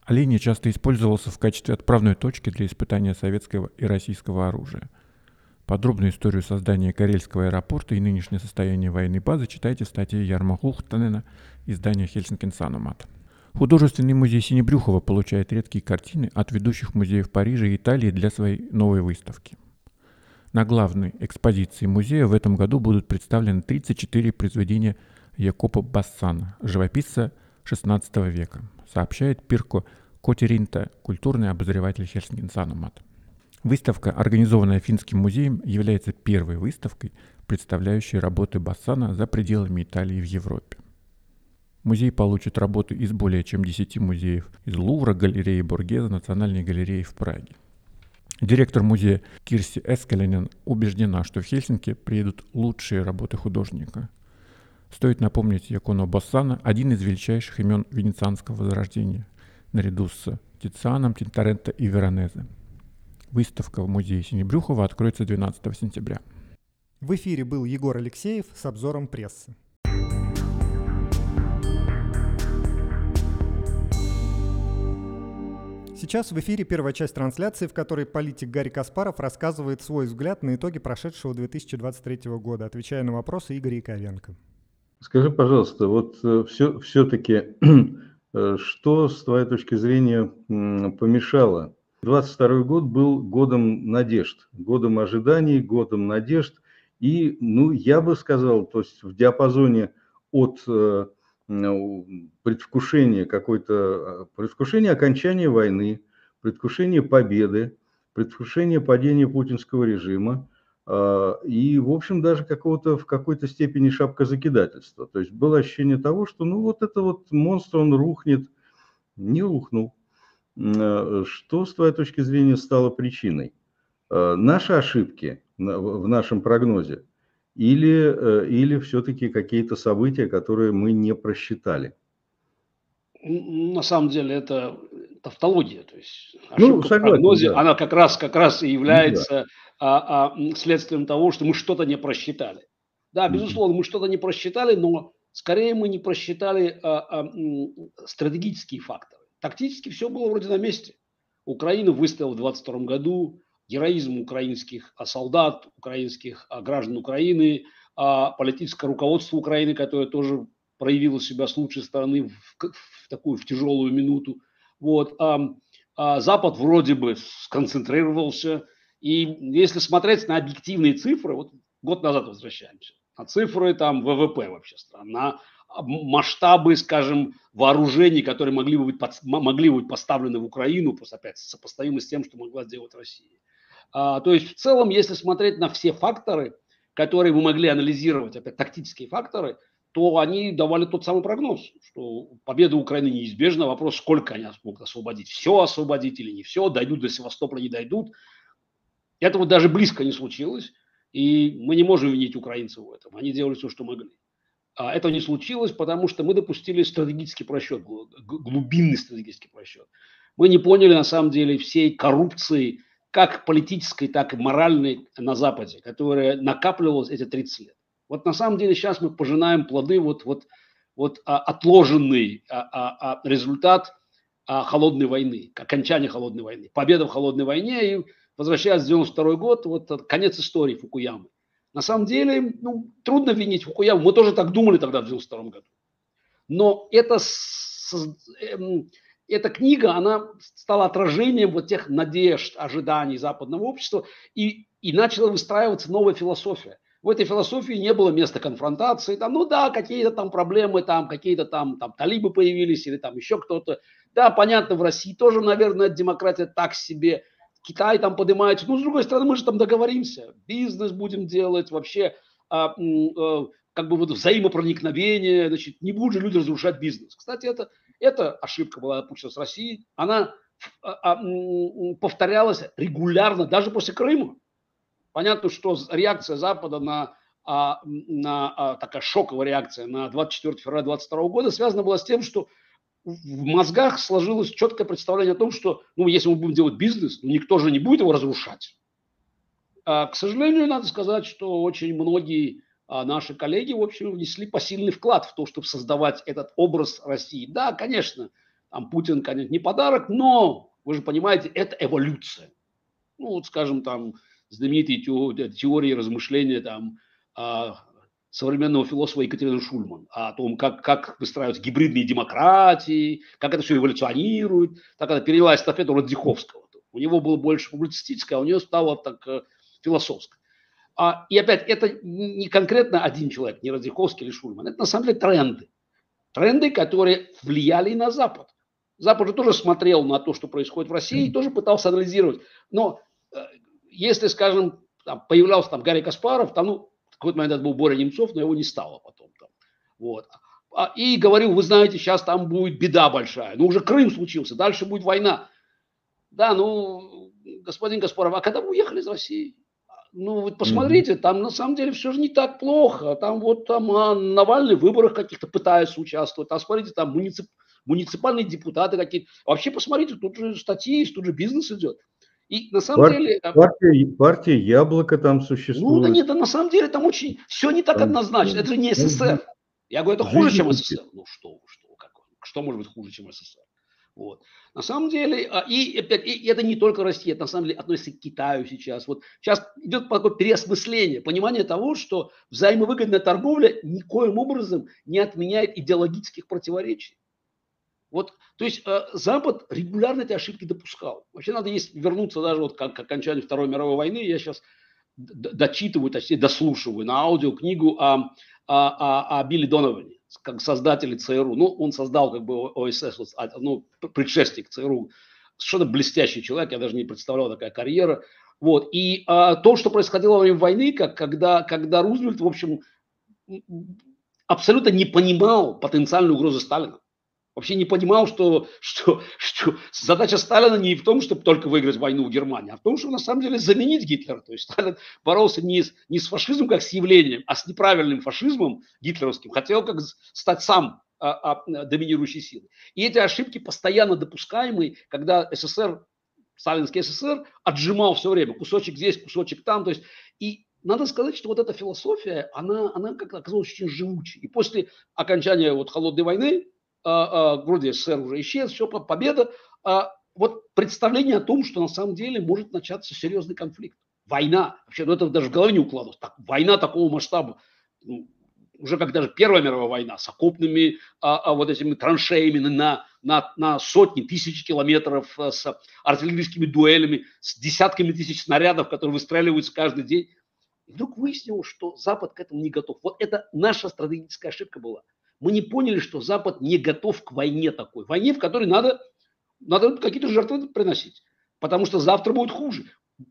Оленя часто использовался в качестве отправной точки для испытания советского и российского оружия – Подробную историю создания Карельского аэропорта и нынешнее состояние военной базы читайте в статье Ярма Хухтанена издания Хельсинкин Санумат. Художественный музей Синебрюхова получает редкие картины от ведущих музеев Парижа и Италии для своей новой выставки. На главной экспозиции музея в этом году будут представлены 34 произведения Якопа Бассана, живописца XVI века, сообщает Пирко Котеринта, культурный обозреватель Хельсинкин Санумат. Выставка, организованная Финским музеем, является первой выставкой, представляющей работы Бассана за пределами Италии в Европе. Музей получит работы из более чем 10 музеев из Лувра, галереи Боргеза, Национальной галереи в Праге. Директор музея Кирси Эскаленен убеждена, что в Хельсинки приедут лучшие работы художника. Стоит напомнить Яконо Бассана, один из величайших имен венецианского возрождения, наряду с Тицианом, Тинторетто и Веронезе. Выставка в музее Синебрюхова откроется 12 сентября. В эфире был Егор Алексеев с обзором прессы. Сейчас в эфире первая часть трансляции, в которой политик Гарри Каспаров рассказывает свой взгляд на итоги прошедшего 2023 года, отвечая на вопросы Игоря Яковенко. Скажи, пожалуйста, вот все, э, все-таки, э, что с твоей точки зрения помешало 22 год был годом надежд, годом ожиданий, годом надежд. И, ну, я бы сказал, то есть в диапазоне от э, предвкушения какой-то, э, предвкушения окончания войны, предвкушения победы, предвкушения падения путинского режима, э, и, в общем, даже какого-то в какой-то степени шапкозакидательства. То есть было ощущение того, что ну вот это вот монстр, он рухнет, не рухнул. Э, что, с твоей точки зрения, стало причиной? Э, наши ошибки в нашем прогнозе или, э, или все-таки какие-то события, которые мы не просчитали? На самом деле это тавтология, то есть ну, ошибка ну, согласен, в прогнозе, да. она как раз, как раз и является да. а, а, следствием того, что мы что-то не просчитали. Да, безусловно, мы что-то не просчитали, но скорее мы не просчитали а, а, стратегические факторы. Тактически все было вроде на месте. Украина выстояла в 22 году, героизм украинских а, солдат, украинских а, граждан Украины, а, политическое руководство Украины, которое тоже проявило себя с лучшей стороны в, в такую в тяжелую минуту. Вот. А, а Запад вроде бы сконцентрировался. И если смотреть на объективные цифры, вот год назад возвращаемся, на цифры там ВВП вообще стран, масштабы, скажем, вооружений, которые могли бы быть, под, могли быть поставлены в Украину, просто опять сопоставимы с тем, что могла сделать Россия. А, то есть в целом, если смотреть на все факторы, которые мы могли анализировать, опять тактические факторы, то они давали тот самый прогноз, что победа Украины неизбежна. Вопрос, сколько они смогут освободить. Все освободить или не все, дойдут до Севастополя, не дойдут. Этого даже близко не случилось. И мы не можем винить украинцев в этом. Они делали все, что могли. А этого не случилось, потому что мы допустили стратегический просчет, глубинный стратегический просчет. Мы не поняли на самом деле всей коррупции, как политической, так и моральной на Западе, которая накапливалась эти 30 лет. Вот на самом деле сейчас мы пожинаем плоды, вот, вот, вот а, отложенный а, а, а, результат а, холодной войны, окончания холодной войны, победа в холодной войне и возвращаясь в 92 год, вот конец истории Фукуямы. На самом деле, ну, трудно винить Фукуяму, мы тоже так думали тогда в 92 году. Но это эм, эта книга, она стала отражением вот тех надежд, ожиданий западного общества, и, и начала выстраиваться новая философия. В этой философии не было места конфронтации, там, ну да, какие-то там проблемы, там какие-то там, там талибы появились или там еще кто-то. Да, понятно, в России тоже, наверное, демократия так себе. Китай там поднимается. Ну, с другой стороны, мы же там договоримся. Бизнес будем делать, вообще а, а, как бы вот взаимопроникновение, значит, не будут же люди разрушать бизнес. Кстати, это эта ошибка была допущена с Россией. Она а, а, повторялась регулярно, даже после Крыма. Понятно, что реакция Запада на, а, на такая шоковая реакция на 24 февраля 2022 года связана была с тем, что в мозгах сложилось четкое представление о том, что, ну, если мы будем делать бизнес, ну, никто же не будет его разрушать. А, к сожалению, надо сказать, что очень многие а наши коллеги, в общем, внесли посильный вклад в то, чтобы создавать этот образ России. Да, конечно, там Путин, конечно, не подарок, но, вы же понимаете, это эволюция. Ну, вот, скажем, там, знаменитые теории размышления там, а, современного философа Екатерины Шульман о том, как, как выстраиваются гибридные демократии, как это все эволюционирует. Так она перевела эстафету Радзиховского. У него было больше публицистическое, а у нее стало так э, философское. А, и опять, это не конкретно один человек, не Радзиховский или Шульман, это на самом деле тренды. Тренды, которые влияли и на Запад. Запад же тоже смотрел на то, что происходит в России, и тоже пытался анализировать. Но э, если, скажем, там, появлялся там Гарри Каспаров, там, ну, какой-то момент это был Боря Немцов, но его не стало потом там. Вот. А, и говорил, вы знаете, сейчас там будет беда большая. Ну, уже Крым случился, дальше будет война. Да, ну, господин Каспаров, а когда вы уехали из России? Ну, вот посмотрите, mm-hmm. там на самом деле все же не так плохо. Там вот там а, Навальный в выборах каких-то пытается участвовать. А смотрите, там муницип, муниципальные депутаты какие-то. Вообще посмотрите, тут же статьи тут же бизнес идет. И на самом партия, деле... Партия, партия Яблоко там существует. Ну, да нет, да на самом деле там очень... Все не так там, однозначно. Это же не СССР. Я говорю, это хуже, чем СССР. Ну что, что, как, что может быть хуже, чем СССР? Вот. На самом деле, а, и, опять, и это не только Россия, это на самом деле относится к Китаю сейчас. Вот сейчас идет такое переосмысление, понимание того, что взаимовыгодная торговля никоим образом не отменяет идеологических противоречий. Вот, то есть э, Запад регулярно эти ошибки допускал. Вообще надо есть вернуться даже вот к, к окончанию Второй мировой войны. Я сейчас дочитываю, точнее дослушиваю на аудио книгу о, о, о, о Билли Доноване как создатели ЦРУ. Ну, он создал как бы ОСС, а, ну, предшественник ЦРУ. Совершенно блестящий человек, я даже не представлял такая карьера. Вот. И а, то, что происходило во время войны, как, когда, когда Рузвельт, в общем, абсолютно не понимал потенциальную угрозу Сталина вообще не понимал, что, что, что задача Сталина не в том, чтобы только выиграть войну в Германии, а в том, чтобы на самом деле заменить Гитлера. То есть Сталин боролся не с, не с фашизмом как с явлением, а с неправильным фашизмом гитлеровским. Хотел как стать сам а, а, доминирующей силой. И эти ошибки постоянно допускаемые, когда СССР, сталинский СССР отжимал все время кусочек здесь, кусочек там. То есть и надо сказать, что вот эта философия, она, она как оказалась очень живучей. И после окончания вот холодной войны вроде СССР уже исчез, все, победа. А вот представление о том, что на самом деле может начаться серьезный конфликт. Война. Вообще, ну это даже в голове не укладывалось. Так, война такого масштаба. Ну, уже как даже Первая мировая война с окопными а, а, вот этими траншеями на, на, на сотни, тысячи километров, с артиллерийскими дуэлями, с десятками тысяч снарядов, которые выстреливаются каждый день. И вдруг выяснилось, что Запад к этому не готов. Вот это наша стратегическая ошибка была – мы не поняли, что Запад не готов к войне такой. Войне, в которой надо, надо какие-то жертвы приносить. Потому что завтра будет хуже.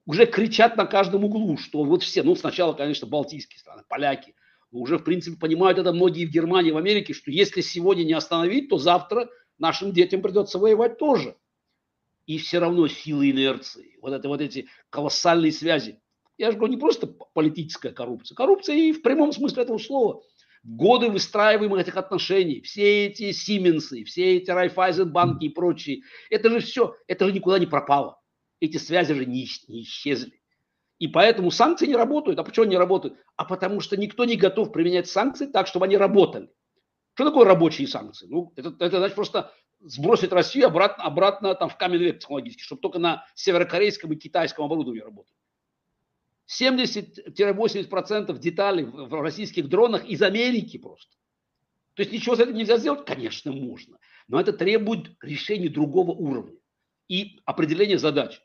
Уже кричат на каждом углу, что вот все, ну сначала, конечно, балтийские страны, поляки, но уже, в принципе, понимают это многие в Германии, в Америке, что если сегодня не остановить, то завтра нашим детям придется воевать тоже. И все равно силы инерции, вот, это, вот эти колоссальные связи. Я же говорю, не просто политическая коррупция. Коррупция и в прямом смысле этого слова – годы выстраиваемых этих отношений, все эти Сименсы, все эти Райфайзенбанки и прочие, это же все, это же никуда не пропало. эти связи же не, не исчезли. И поэтому санкции не работают. А почему они работают? А потому что никто не готов применять санкции так, чтобы они работали. Что такое рабочие санкции? Ну, это, это значит просто сбросить Россию обратно, обратно там, в каменный век технологический, чтобы только на северокорейском и китайском оборудовании работать. 70-80% деталей в российских дронах из Америки просто. То есть ничего с этим нельзя сделать? Конечно, можно. Но это требует решения другого уровня и определения задач.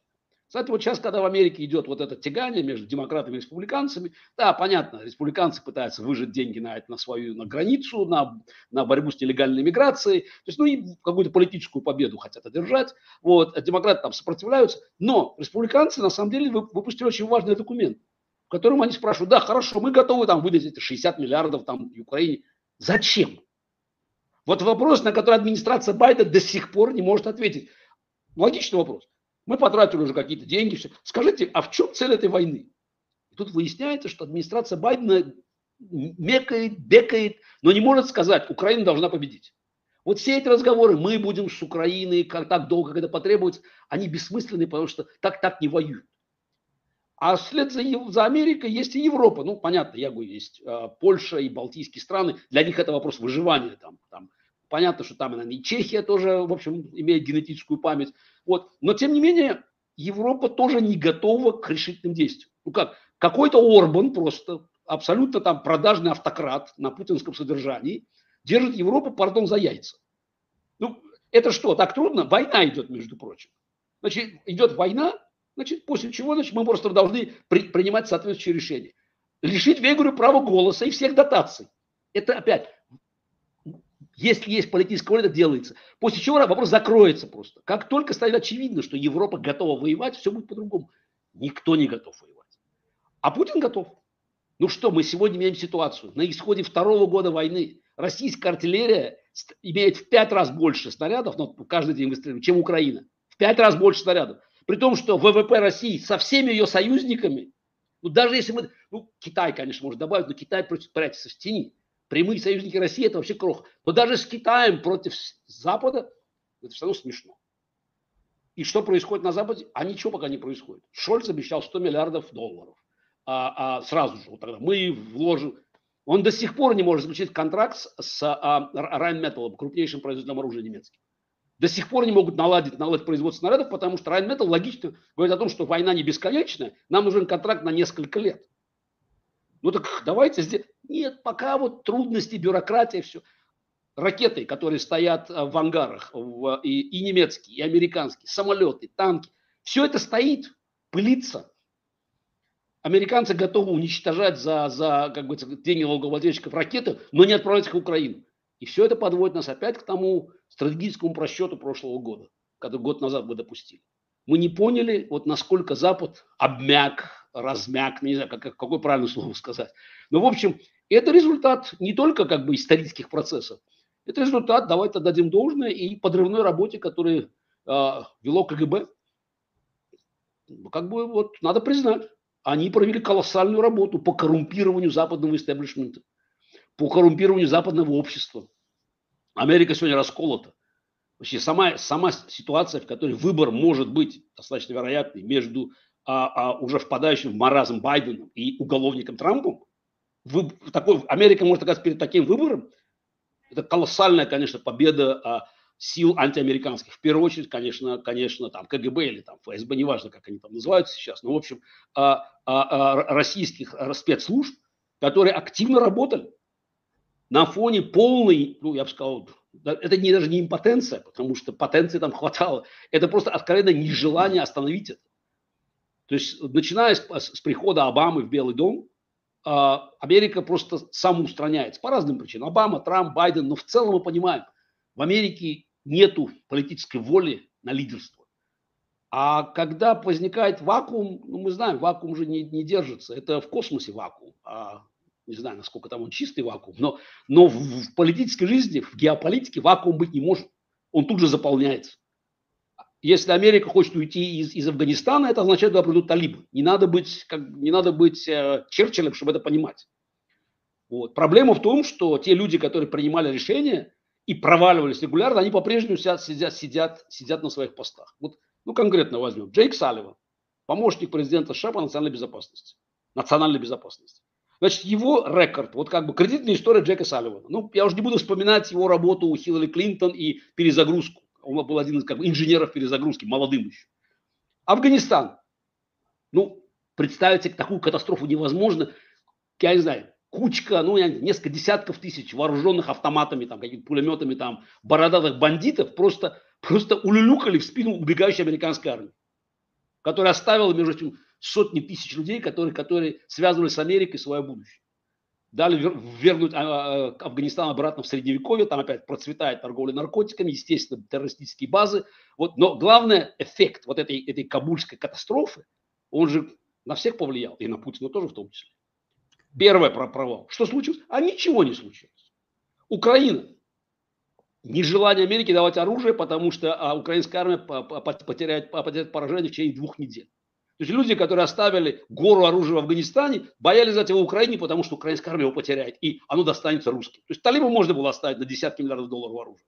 Кстати, вот сейчас, когда в Америке идет вот это тягание между демократами и республиканцами, да, понятно, республиканцы пытаются выжать деньги на, на свою на границу, на, на борьбу с нелегальной миграцией, то есть, ну, и какую-то политическую победу хотят одержать, вот, а демократы там сопротивляются, но республиканцы, на самом деле, выпустили очень важный документ, в котором они спрашивают, да, хорошо, мы готовы там выдать эти 60 миллиардов там Украине, зачем? Вот вопрос, на который администрация Байдена до сих пор не может ответить. Логичный вопрос. Мы потратили уже какие-то деньги. Все. Скажите, а в чем цель этой войны? И тут выясняется, что администрация Байдена мекает, бекает, но не может сказать, Украина должна победить. Вот все эти разговоры, мы будем с Украиной, как так долго, когда потребуется, они бессмысленные, потому что так так не воюют. А вслед за, за Америкой есть и Европа. Ну, понятно, я говорю, есть э, Польша и Балтийские страны. Для них это вопрос выживания. Там, там. Понятно, что там и Чехия тоже, в общем, имеет генетическую память. Вот. Но, тем не менее, Европа тоже не готова к решительным действиям. Ну как, какой-то Орбан просто, абсолютно там продажный автократ на путинском содержании, держит Европу, пардон, за яйца. Ну, это что, так трудно? Война идет, между прочим. Значит, идет война, значит, после чего значит, мы просто должны при, принимать соответствующие решения. Лишить Венгрию права голоса и всех дотаций. Это опять если есть политическая воля, это делается. После чего вопрос закроется просто. Как только станет очевидно, что Европа готова воевать, все будет по-другому. Никто не готов воевать. А Путин готов. Ну что, мы сегодня имеем ситуацию. На исходе второго года войны российская артиллерия имеет в пять раз больше снарядов, но ну, каждый день выстреливает, чем Украина. В пять раз больше снарядов. При том, что ВВП России со всеми ее союзниками, ну даже если мы, ну Китай, конечно, может добавить, но Китай прячется в тени прямые союзники России, это вообще крох. Но даже с Китаем против Запада, это все равно смешно. И что происходит на Западе? А ничего пока не происходит. Шольц обещал 100 миллиардов долларов. А, а сразу же, вот тогда мы вложим. Он до сих пор не может заключить контракт с а, Rheinmetall, крупнейшим производителем оружия немецким. До сих пор не могут наладить, наладить производство снарядов, потому что Rheinmetall логично говорит о том, что война не бесконечная, нам нужен контракт на несколько лет. Ну так давайте сделаем. Нет, пока вот трудности, бюрократия, все. Ракеты, которые стоят э, в ангарах, в, и, и немецкие, и американские, самолеты, танки, все это стоит, пылится. Американцы готовы уничтожать за, за как бы, деньги налогоплательщиков ракеты, но не отправлять их в Украину. И все это подводит нас опять к тому стратегическому просчету прошлого года, который год назад мы допустили. Мы не поняли, вот насколько Запад обмяк, размяк, не знаю, как, какое правильное слово сказать. Но, в общем, это результат не только как бы исторических процессов, это результат, давайте дадим должное, и подрывной работе, которую э, вело КГБ. Как бы вот надо признать, они провели колоссальную работу по коррумпированию западного истеблишмента, по коррумпированию западного общества. Америка сегодня расколота. Вообще сама, сама ситуация, в которой выбор может быть достаточно вероятный между а, а, уже впадающим в маразм Байденом и уголовником Трампом, вы, такой, Америка может оказаться перед таким выбором, это колоссальная, конечно, победа а, сил антиамериканских. В первую очередь, конечно, конечно, там КГБ или там ФСБ, неважно, как они там называются сейчас, но, в общем, а, а, а, российских спецслужб, которые активно работали на фоне полной, ну, я бы сказал, это не, даже не импотенция, потому что потенции там хватало. Это просто откровенно нежелание остановить это. То есть, начиная с, с прихода Обамы в Белый дом, а, Америка просто самоустраняется по разным причинам. Обама, Трамп, Байден, но в целом мы понимаем, в Америке нету политической воли на лидерство. А когда возникает вакуум, ну, мы знаем, вакуум же не, не держится. Это в космосе вакуум. А, не знаю, насколько там он чистый вакуум, но, но в, в политической жизни, в геополитике вакуум быть не может. Он тут же заполняется. Если Америка хочет уйти из, из Афганистана, это означает, что придут талибы. Не надо быть, как, не надо быть э, Черчиллем, чтобы это понимать. Вот. Проблема в том, что те люди, которые принимали решения и проваливались регулярно, они по-прежнему сидят, сидят, сидят, сидят на своих постах. Вот, Ну, конкретно возьмем. Джейк Салливан, помощник президента США по национальной безопасности. Национальной безопасности. Значит, его рекорд, вот как бы кредитная история Джека Салливана. Ну, я уже не буду вспоминать его работу у Хиллари Клинтон и перезагрузку. Он был один из как бы, инженеров перезагрузки, молодым еще. Афганистан. Ну, представить себе такую катастрофу невозможно. Я не знаю, кучка, ну, несколько десятков тысяч вооруженных автоматами, там, какими-то пулеметами, там, бородатых бандитов просто, просто улюлюкали в спину убегающей американской армии, которая оставила, между прочим, сотни тысяч людей, которые, которые связывали с Америкой свое будущее. Дали ввергнуть а, а, Афганистан обратно в средневековье, там опять процветает торговля наркотиками, естественно, террористические базы. Вот, но главный эффект вот этой, этой кабульской катастрофы, он же на всех повлиял, и на Путина тоже в том числе. Первое про провал. Что случилось? А ничего не случилось. Украина. Нежелание Америки давать оружие, потому что а, украинская армия потеряет, потеряет поражение в течение двух недель. То есть люди, которые оставили гору оружия в Афганистане, боялись взять его Украине, потому что украинская армия его потеряет, и оно достанется русским. То есть талибам можно было оставить на десятки миллиардов долларов оружия.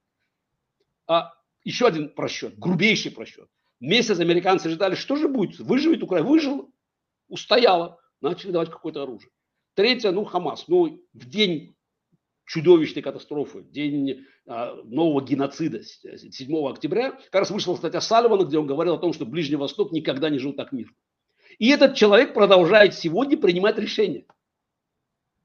А еще один просчет, грубейший просчет. Месяц американцы ждали, что же будет, выживет Украина. Выжила, устояла, начали давать какое-то оружие. Третье, ну, Хамас. Ну, в день чудовищной катастрофы, день а, нового геноцида 7 октября, как раз вышла статья Салливана, где он говорил о том, что Ближний Восток никогда не жил так мирно. И этот человек продолжает сегодня принимать решения.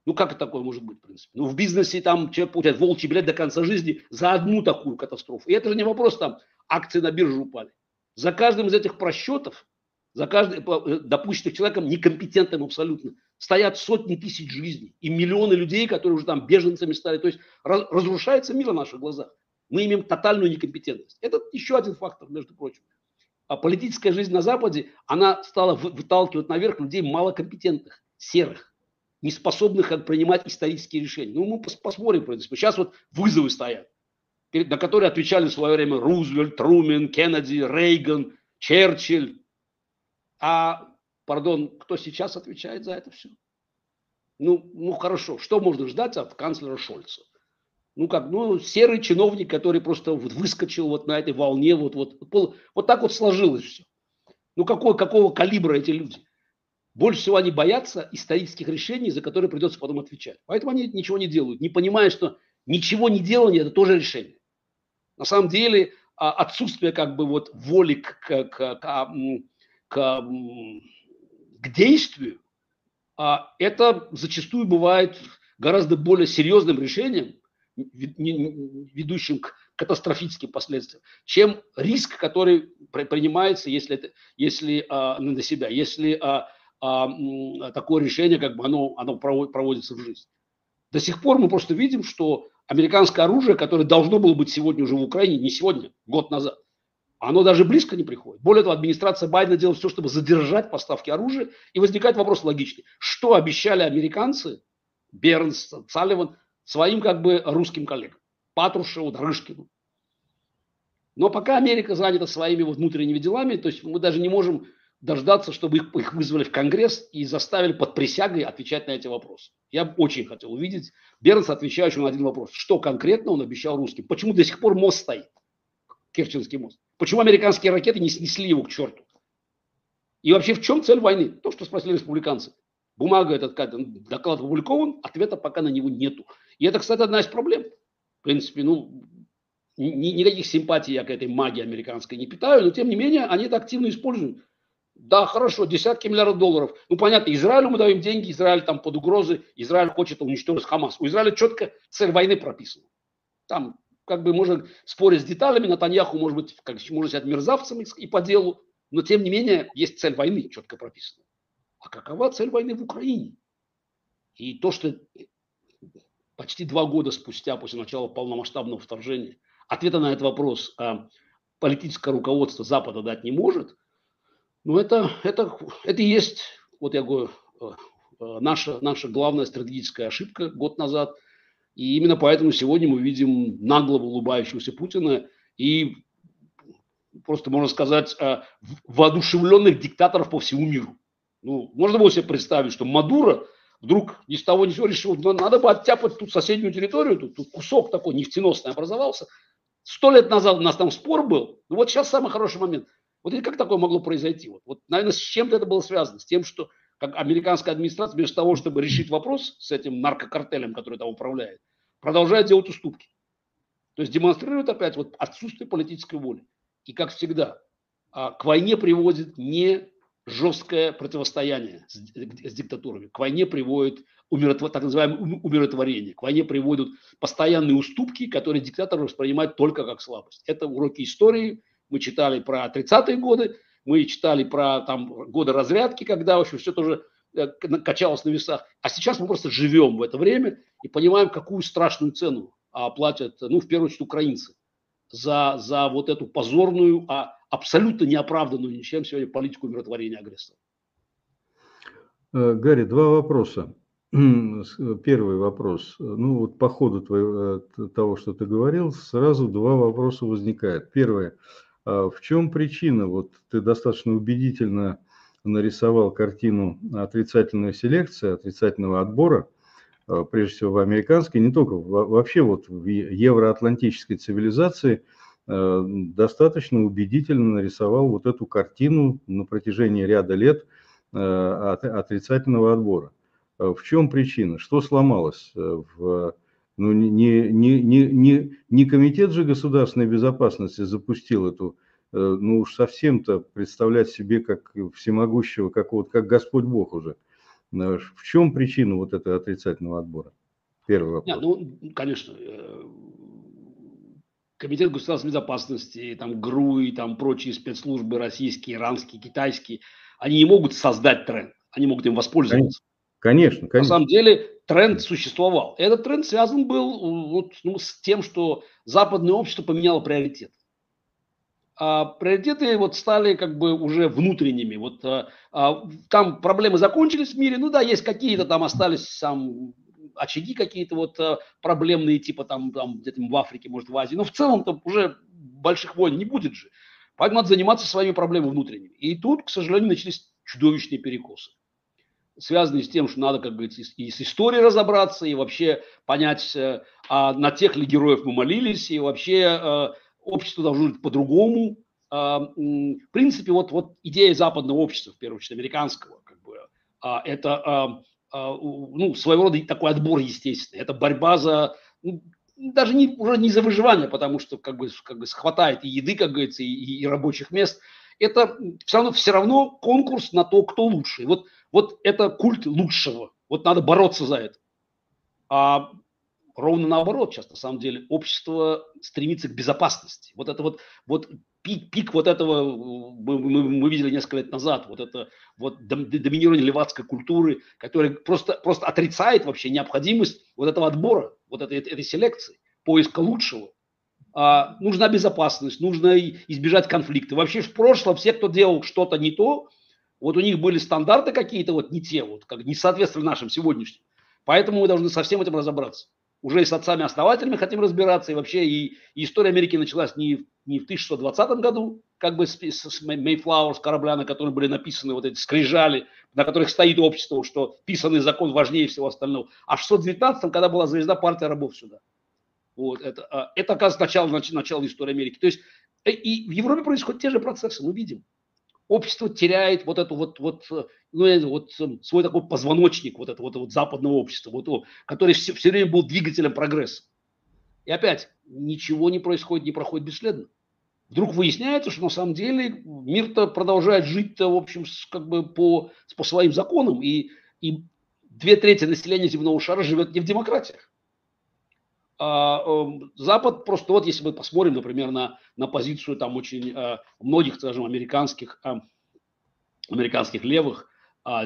Ну, как это такое может быть, в принципе? Ну, в бизнесе там человек получает волчий билет до конца жизни за одну такую катастрофу. И это же не вопрос, там, акции на бирже упали. За каждым из этих просчетов, за каждым э, допущенных человеком некомпетентным абсолютно, стоят сотни тысяч жизней и миллионы людей, которые уже там беженцами стали. То есть разрушается мир на наших глазах. Мы имеем тотальную некомпетентность. Это еще один фактор, между прочим. А политическая жизнь на Западе, она стала выталкивать наверх людей малокомпетентных, серых, неспособных принимать исторические решения. Ну, мы посмотрим, в принципе. Сейчас вот вызовы стоят, на которые отвечали в свое время Рузвельт, Трумен, Кеннеди, Рейган, Черчилль. А Пардон, кто сейчас отвечает за это все? Ну, ну хорошо, что можно ждать от канцлера Шольца? Ну как, ну серый чиновник, который просто вот выскочил вот на этой волне, вот, вот, вот, так вот сложилось все. Ну какого, какого калибра эти люди? Больше всего они боятся исторических решений, за которые придется потом отвечать. Поэтому они ничего не делают, не понимая, что ничего не делание – это тоже решение. На самом деле а, отсутствие как бы вот воли к, к, к, к, к к действию, а это зачастую бывает гораздо более серьезным решением, ведущим к катастрофическим последствиям, чем риск, который принимается, если, это, если а, на себя, если а, а, такое решение, как бы оно, оно проводится в жизнь. До сих пор мы просто видим, что американское оружие, которое должно было быть сегодня уже в Украине, не сегодня, год назад, оно даже близко не приходит. Более того, администрация Байдена делает все, чтобы задержать поставки оружия. И возникает вопрос логичный. Что обещали американцы, Бернс, Салливан, своим как бы русским коллегам? Патрушеву, Дрыжкину. Но пока Америка занята своими вот внутренними делами, то есть мы даже не можем дождаться, чтобы их, их вызвали в Конгресс и заставили под присягой отвечать на эти вопросы. Я очень хотел увидеть Бернса, отвечающего на один вопрос. Что конкретно он обещал русским? Почему до сих пор мост стоит? Керченский мост. Почему американские ракеты не снесли его к черту? И вообще в чем цель войны? То, что спросили республиканцы. Бумага этот доклад опубликован, ответа пока на него нету. И это, кстати, одна из проблем. В принципе, ну, ни, никаких симпатий я к этой магии американской не питаю, но тем не менее они это активно используют. Да, хорошо, десятки миллиардов долларов. Ну, понятно, Израилю мы даем деньги, Израиль там под угрозой, Израиль хочет уничтожить Хамас. У Израиля четко цель войны прописана. Там как бы можно спорить с деталями, Натаньяху может быть, как можно сказать, мерзавцем и по делу, но тем не менее есть цель войны, четко прописана. А какова цель войны в Украине? И то, что почти два года спустя, после начала полномасштабного вторжения, ответа на этот вопрос а, политическое руководство Запада дать не может, ну это, это, это и есть, вот я говорю, э, э, наша, наша главная стратегическая ошибка год назад – и именно поэтому сегодня мы видим наглого улыбающегося Путина и просто, можно сказать, э, воодушевленных диктаторов по всему миру. Ну, можно было себе представить, что Мадуро вдруг ни с того ни с сего решил, ну, надо бы оттяпать тут соседнюю территорию, тут, тут кусок такой нефтеносный образовался. Сто лет назад у нас там спор был, ну вот сейчас самый хороший момент. Вот как такое могло произойти? Вот, вот, наверное, с чем-то это было связано, с тем, что как американская администрация вместо того, чтобы решить вопрос с этим наркокартелем, который там управляет, продолжает делать уступки. То есть демонстрирует опять вот отсутствие политической воли. И как всегда, а, к войне приводит не жесткое противостояние с, с диктатурами. К войне приводит умиротвор, так называемое умиротворение. К войне приводят постоянные уступки, которые диктаторы воспринимают только как слабость. Это уроки истории. Мы читали про 30-е годы, мы читали про там, годы разрядки, когда в общем, все тоже э, качалось на весах. А сейчас мы просто живем в это время и понимаем, какую страшную цену а, платят, ну, в первую очередь, украинцы за, за вот эту позорную, а абсолютно неоправданную ничем сегодня политику умиротворения агрессора. Э, Гарри, два вопроса. Первый вопрос. Ну вот по ходу твоего, э, того, что ты говорил, сразу два вопроса возникает. Первое. А в чем причина? Вот ты достаточно убедительно нарисовал картину отрицательной селекции, отрицательного отбора, а, прежде всего в американской, не только, вообще вот в евроатлантической цивилизации а, достаточно убедительно нарисовал вот эту картину на протяжении ряда лет отрицательного отбора. В чем причина? Что сломалось в ну, не, не, не, не, не комитет же государственной безопасности запустил эту, э, ну уж совсем-то представлять себе как всемогущего, как, вот, как Господь Бог уже. Э, в чем причина вот этого отрицательного отбора? Первый вопрос. Нет, ну, конечно, э, Комитет государственной безопасности, там ГРУ и там прочие спецслужбы российские, иранские, китайские, они не могут создать тренд, они могут им воспользоваться. Конечно, конечно. На самом деле тренд существовал. Этот тренд связан был вот, ну, с тем, что западное общество поменяло приоритет. А приоритеты вот стали как бы уже внутренними. Вот а, а, там проблемы закончились в мире, ну да, есть какие-то там остались там очаги какие-то вот а, проблемные, типа там, там где-то в Африке, может в Азии, но в целом там уже больших войн не будет же. Поэтому надо заниматься своими проблемами внутренними. И тут, к сожалению, начались чудовищные перекосы связанные с тем, что надо, как говорится, и с историей разобраться, и вообще понять, э, а на тех ли героев мы молились, и вообще э, общество должно жить по-другому. А, в принципе, вот, вот идея западного общества, в первую очередь американского, как бы, а, это ну, своего рода такой отбор естественный. Это борьба за, ну, даже не, уже не за выживание, потому что как бы, как бы хватает и еды, как говорится, и, и рабочих мест. Это все равно, все равно конкурс на то, кто лучше. И вот вот это культ лучшего. Вот надо бороться за это. А ровно наоборот сейчас, на самом деле, общество стремится к безопасности. Вот это вот, вот пик, пик вот этого мы, мы, мы видели несколько лет назад, вот это вот доминирование левацкой культуры, которая просто, просто отрицает вообще необходимость вот этого отбора, вот этой, этой селекции, поиска лучшего. А, нужна безопасность, нужно избежать конфликта. Вообще в прошлом все, кто делал что-то не то, вот у них были стандарты какие-то вот не те, вот, как не соответствовали нашим сегодняшним. Поэтому мы должны со всем этим разобраться. Уже и с отцами-основателями хотим разбираться, и вообще и, и история Америки началась не, не в 1620 году, как бы с, с Mayflower, с корабля, на котором были написаны вот эти скрижали, на которых стоит общество, что писанный закон важнее всего остального, а в 619 когда была звезда партия рабов сюда. Вот это, а, это оказывается, начало, начало истории Америки. То есть э, и в Европе происходят те же процессы, мы видим общество теряет вот эту вот, вот, ну, вот эм, свой такой позвоночник вот этого вот, вот западного общества, вот, который все, все время был двигателем прогресса. И опять, ничего не происходит, не проходит бесследно. Вдруг выясняется, что на самом деле мир-то продолжает жить-то, в общем, как бы по, по своим законам, и, и две трети населения земного шара живет не в демократиях. А, эм, Запад просто, вот если мы посмотрим, например, на, на позицию там очень а, многих, скажем, американских, а, американских левых,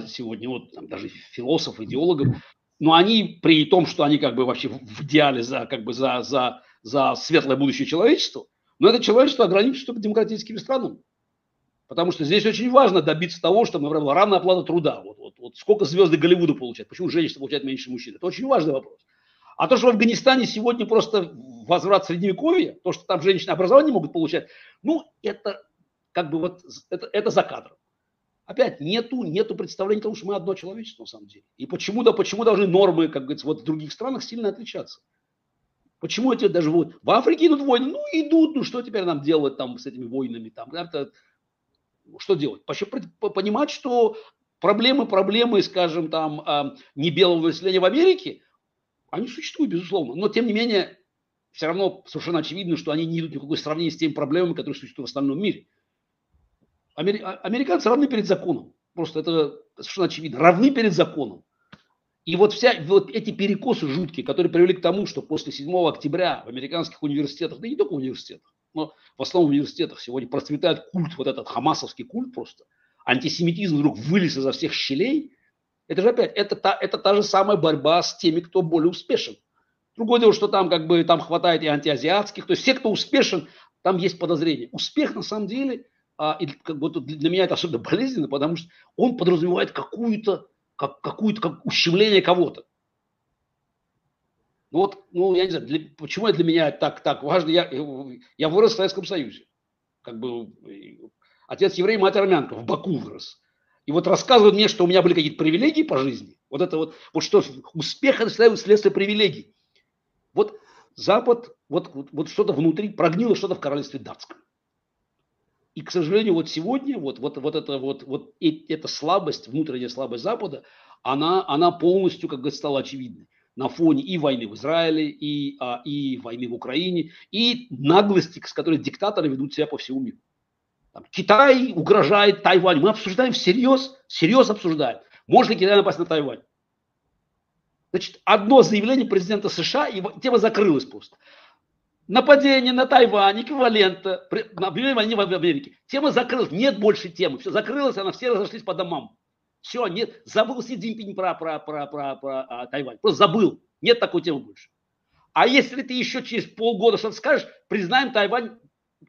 сегодня вот там даже философов, идеологов, но они при том, что они как бы вообще в идеале за, как бы за, за, за светлое будущее человечества, но это человечество ограничено только демократическими странами. Потому что здесь очень важно добиться того, что, например, равная оплата труда. Вот, вот, вот сколько звезды Голливуда получают, почему женщины получают меньше мужчин. Это очень важный вопрос. А то, что в Афганистане сегодня просто возврат средневековья, то, что там женщины образование могут получать, ну, это как бы вот, это, это за кадром. Опять нету, нету представления того, что мы одно человечество на самом деле. И почему, да, почему должны нормы, как говорится, вот в других странах сильно отличаться? Почему эти даже вот в Африке идут войны? Ну, идут, ну что теперь нам делать там с этими войнами? Там, это, Что делать? Понимать, что проблемы, проблемы, скажем, там, а, не белого населения в Америке, они существуют, безусловно. Но, тем не менее, все равно совершенно очевидно, что они не идут никакой сравнения с теми проблемами, которые существуют в остальном мире. Амери... А, американцы равны перед законом. Просто это совершенно очевидно. Равны перед законом. И вот, вся, вот эти перекосы жуткие, которые привели к тому, что после 7 октября в американских университетах, да не только в университетах, но в основном в университетах сегодня процветает культ, вот этот хамасовский культ просто, антисемитизм вдруг вылез изо всех щелей, это же опять, это та, это та же самая борьба с теми, кто более успешен. Другое дело, что там как бы там хватает и антиазиатских, то есть все, кто успешен, там есть подозрение. Успех на самом деле, а, и как бы для меня это особенно болезненно, потому что он подразумевает какую-то как, какую-то как ущемление кого-то. Ну вот, ну я не знаю, для, почему это для меня так, так важно. Я, я вырос в Советском Союзе. Как бы отец еврей, мать армянка, в Баку вырос. И вот рассказывают мне, что у меня были какие-то привилегии по жизни. Вот это вот, вот что успех это следствие привилегий. Вот Запад, вот, вот, вот что-то внутри, прогнило что-то в королевстве датском. И, к сожалению, вот сегодня вот, вот, вот, это, вот, вот эта слабость, внутренняя слабость Запада, она, она полностью, как говорится, стала очевидной на фоне и войны в Израиле, и, а, и войны в Украине, и наглости, с которой диктаторы ведут себя по всему миру. Там, Китай угрожает Тайваню. Мы обсуждаем всерьез, всерьез обсуждаем. Может ли Китай напасть на Тайвань? Значит, одно заявление президента США, и тема закрылась просто нападение на Тайвань, эквивалента, объявление войны в Америке. Тема закрылась, нет больше темы. Все закрылось, она все разошлись по домам. Все, нет, забыл Си Цзиньпинь про, про, про, про, про а, Тайвань. Просто забыл. Нет такой темы больше. А если ты еще через полгода что-то скажешь, признаем Тайвань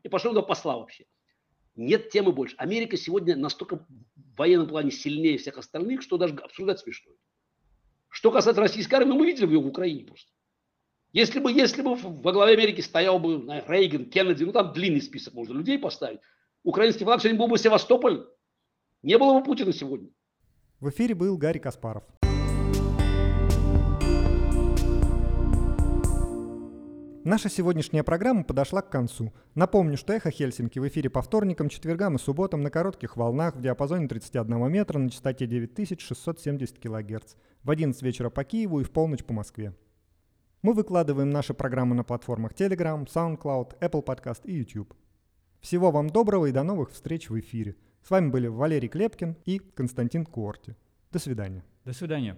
и пошлем до посла вообще. Нет темы больше. Америка сегодня настолько в военном плане сильнее всех остальных, что даже обсуждать смешно. Что касается российской армии, ну, мы видели ее в Украине просто. Если бы, если бы во главе Америки стоял бы знаю, Рейган, Кеннеди, ну там длинный список можно людей поставить. Украинский флаг сегодня был бы Севастополь. Не было бы Путина сегодня. В эфире был Гарри Каспаров. Наша сегодняшняя программа подошла к концу. Напомню, что «Эхо Хельсинки» в эфире по вторникам, четвергам и субботам на коротких волнах в диапазоне 31 метра на частоте 9670 кГц в 11 вечера по Киеву и в полночь по Москве. Мы выкладываем наши программы на платформах Telegram, SoundCloud, Apple Podcast и YouTube. Всего вам доброго и до новых встреч в эфире. С вами были Валерий Клепкин и Константин Куорти. До свидания. До свидания.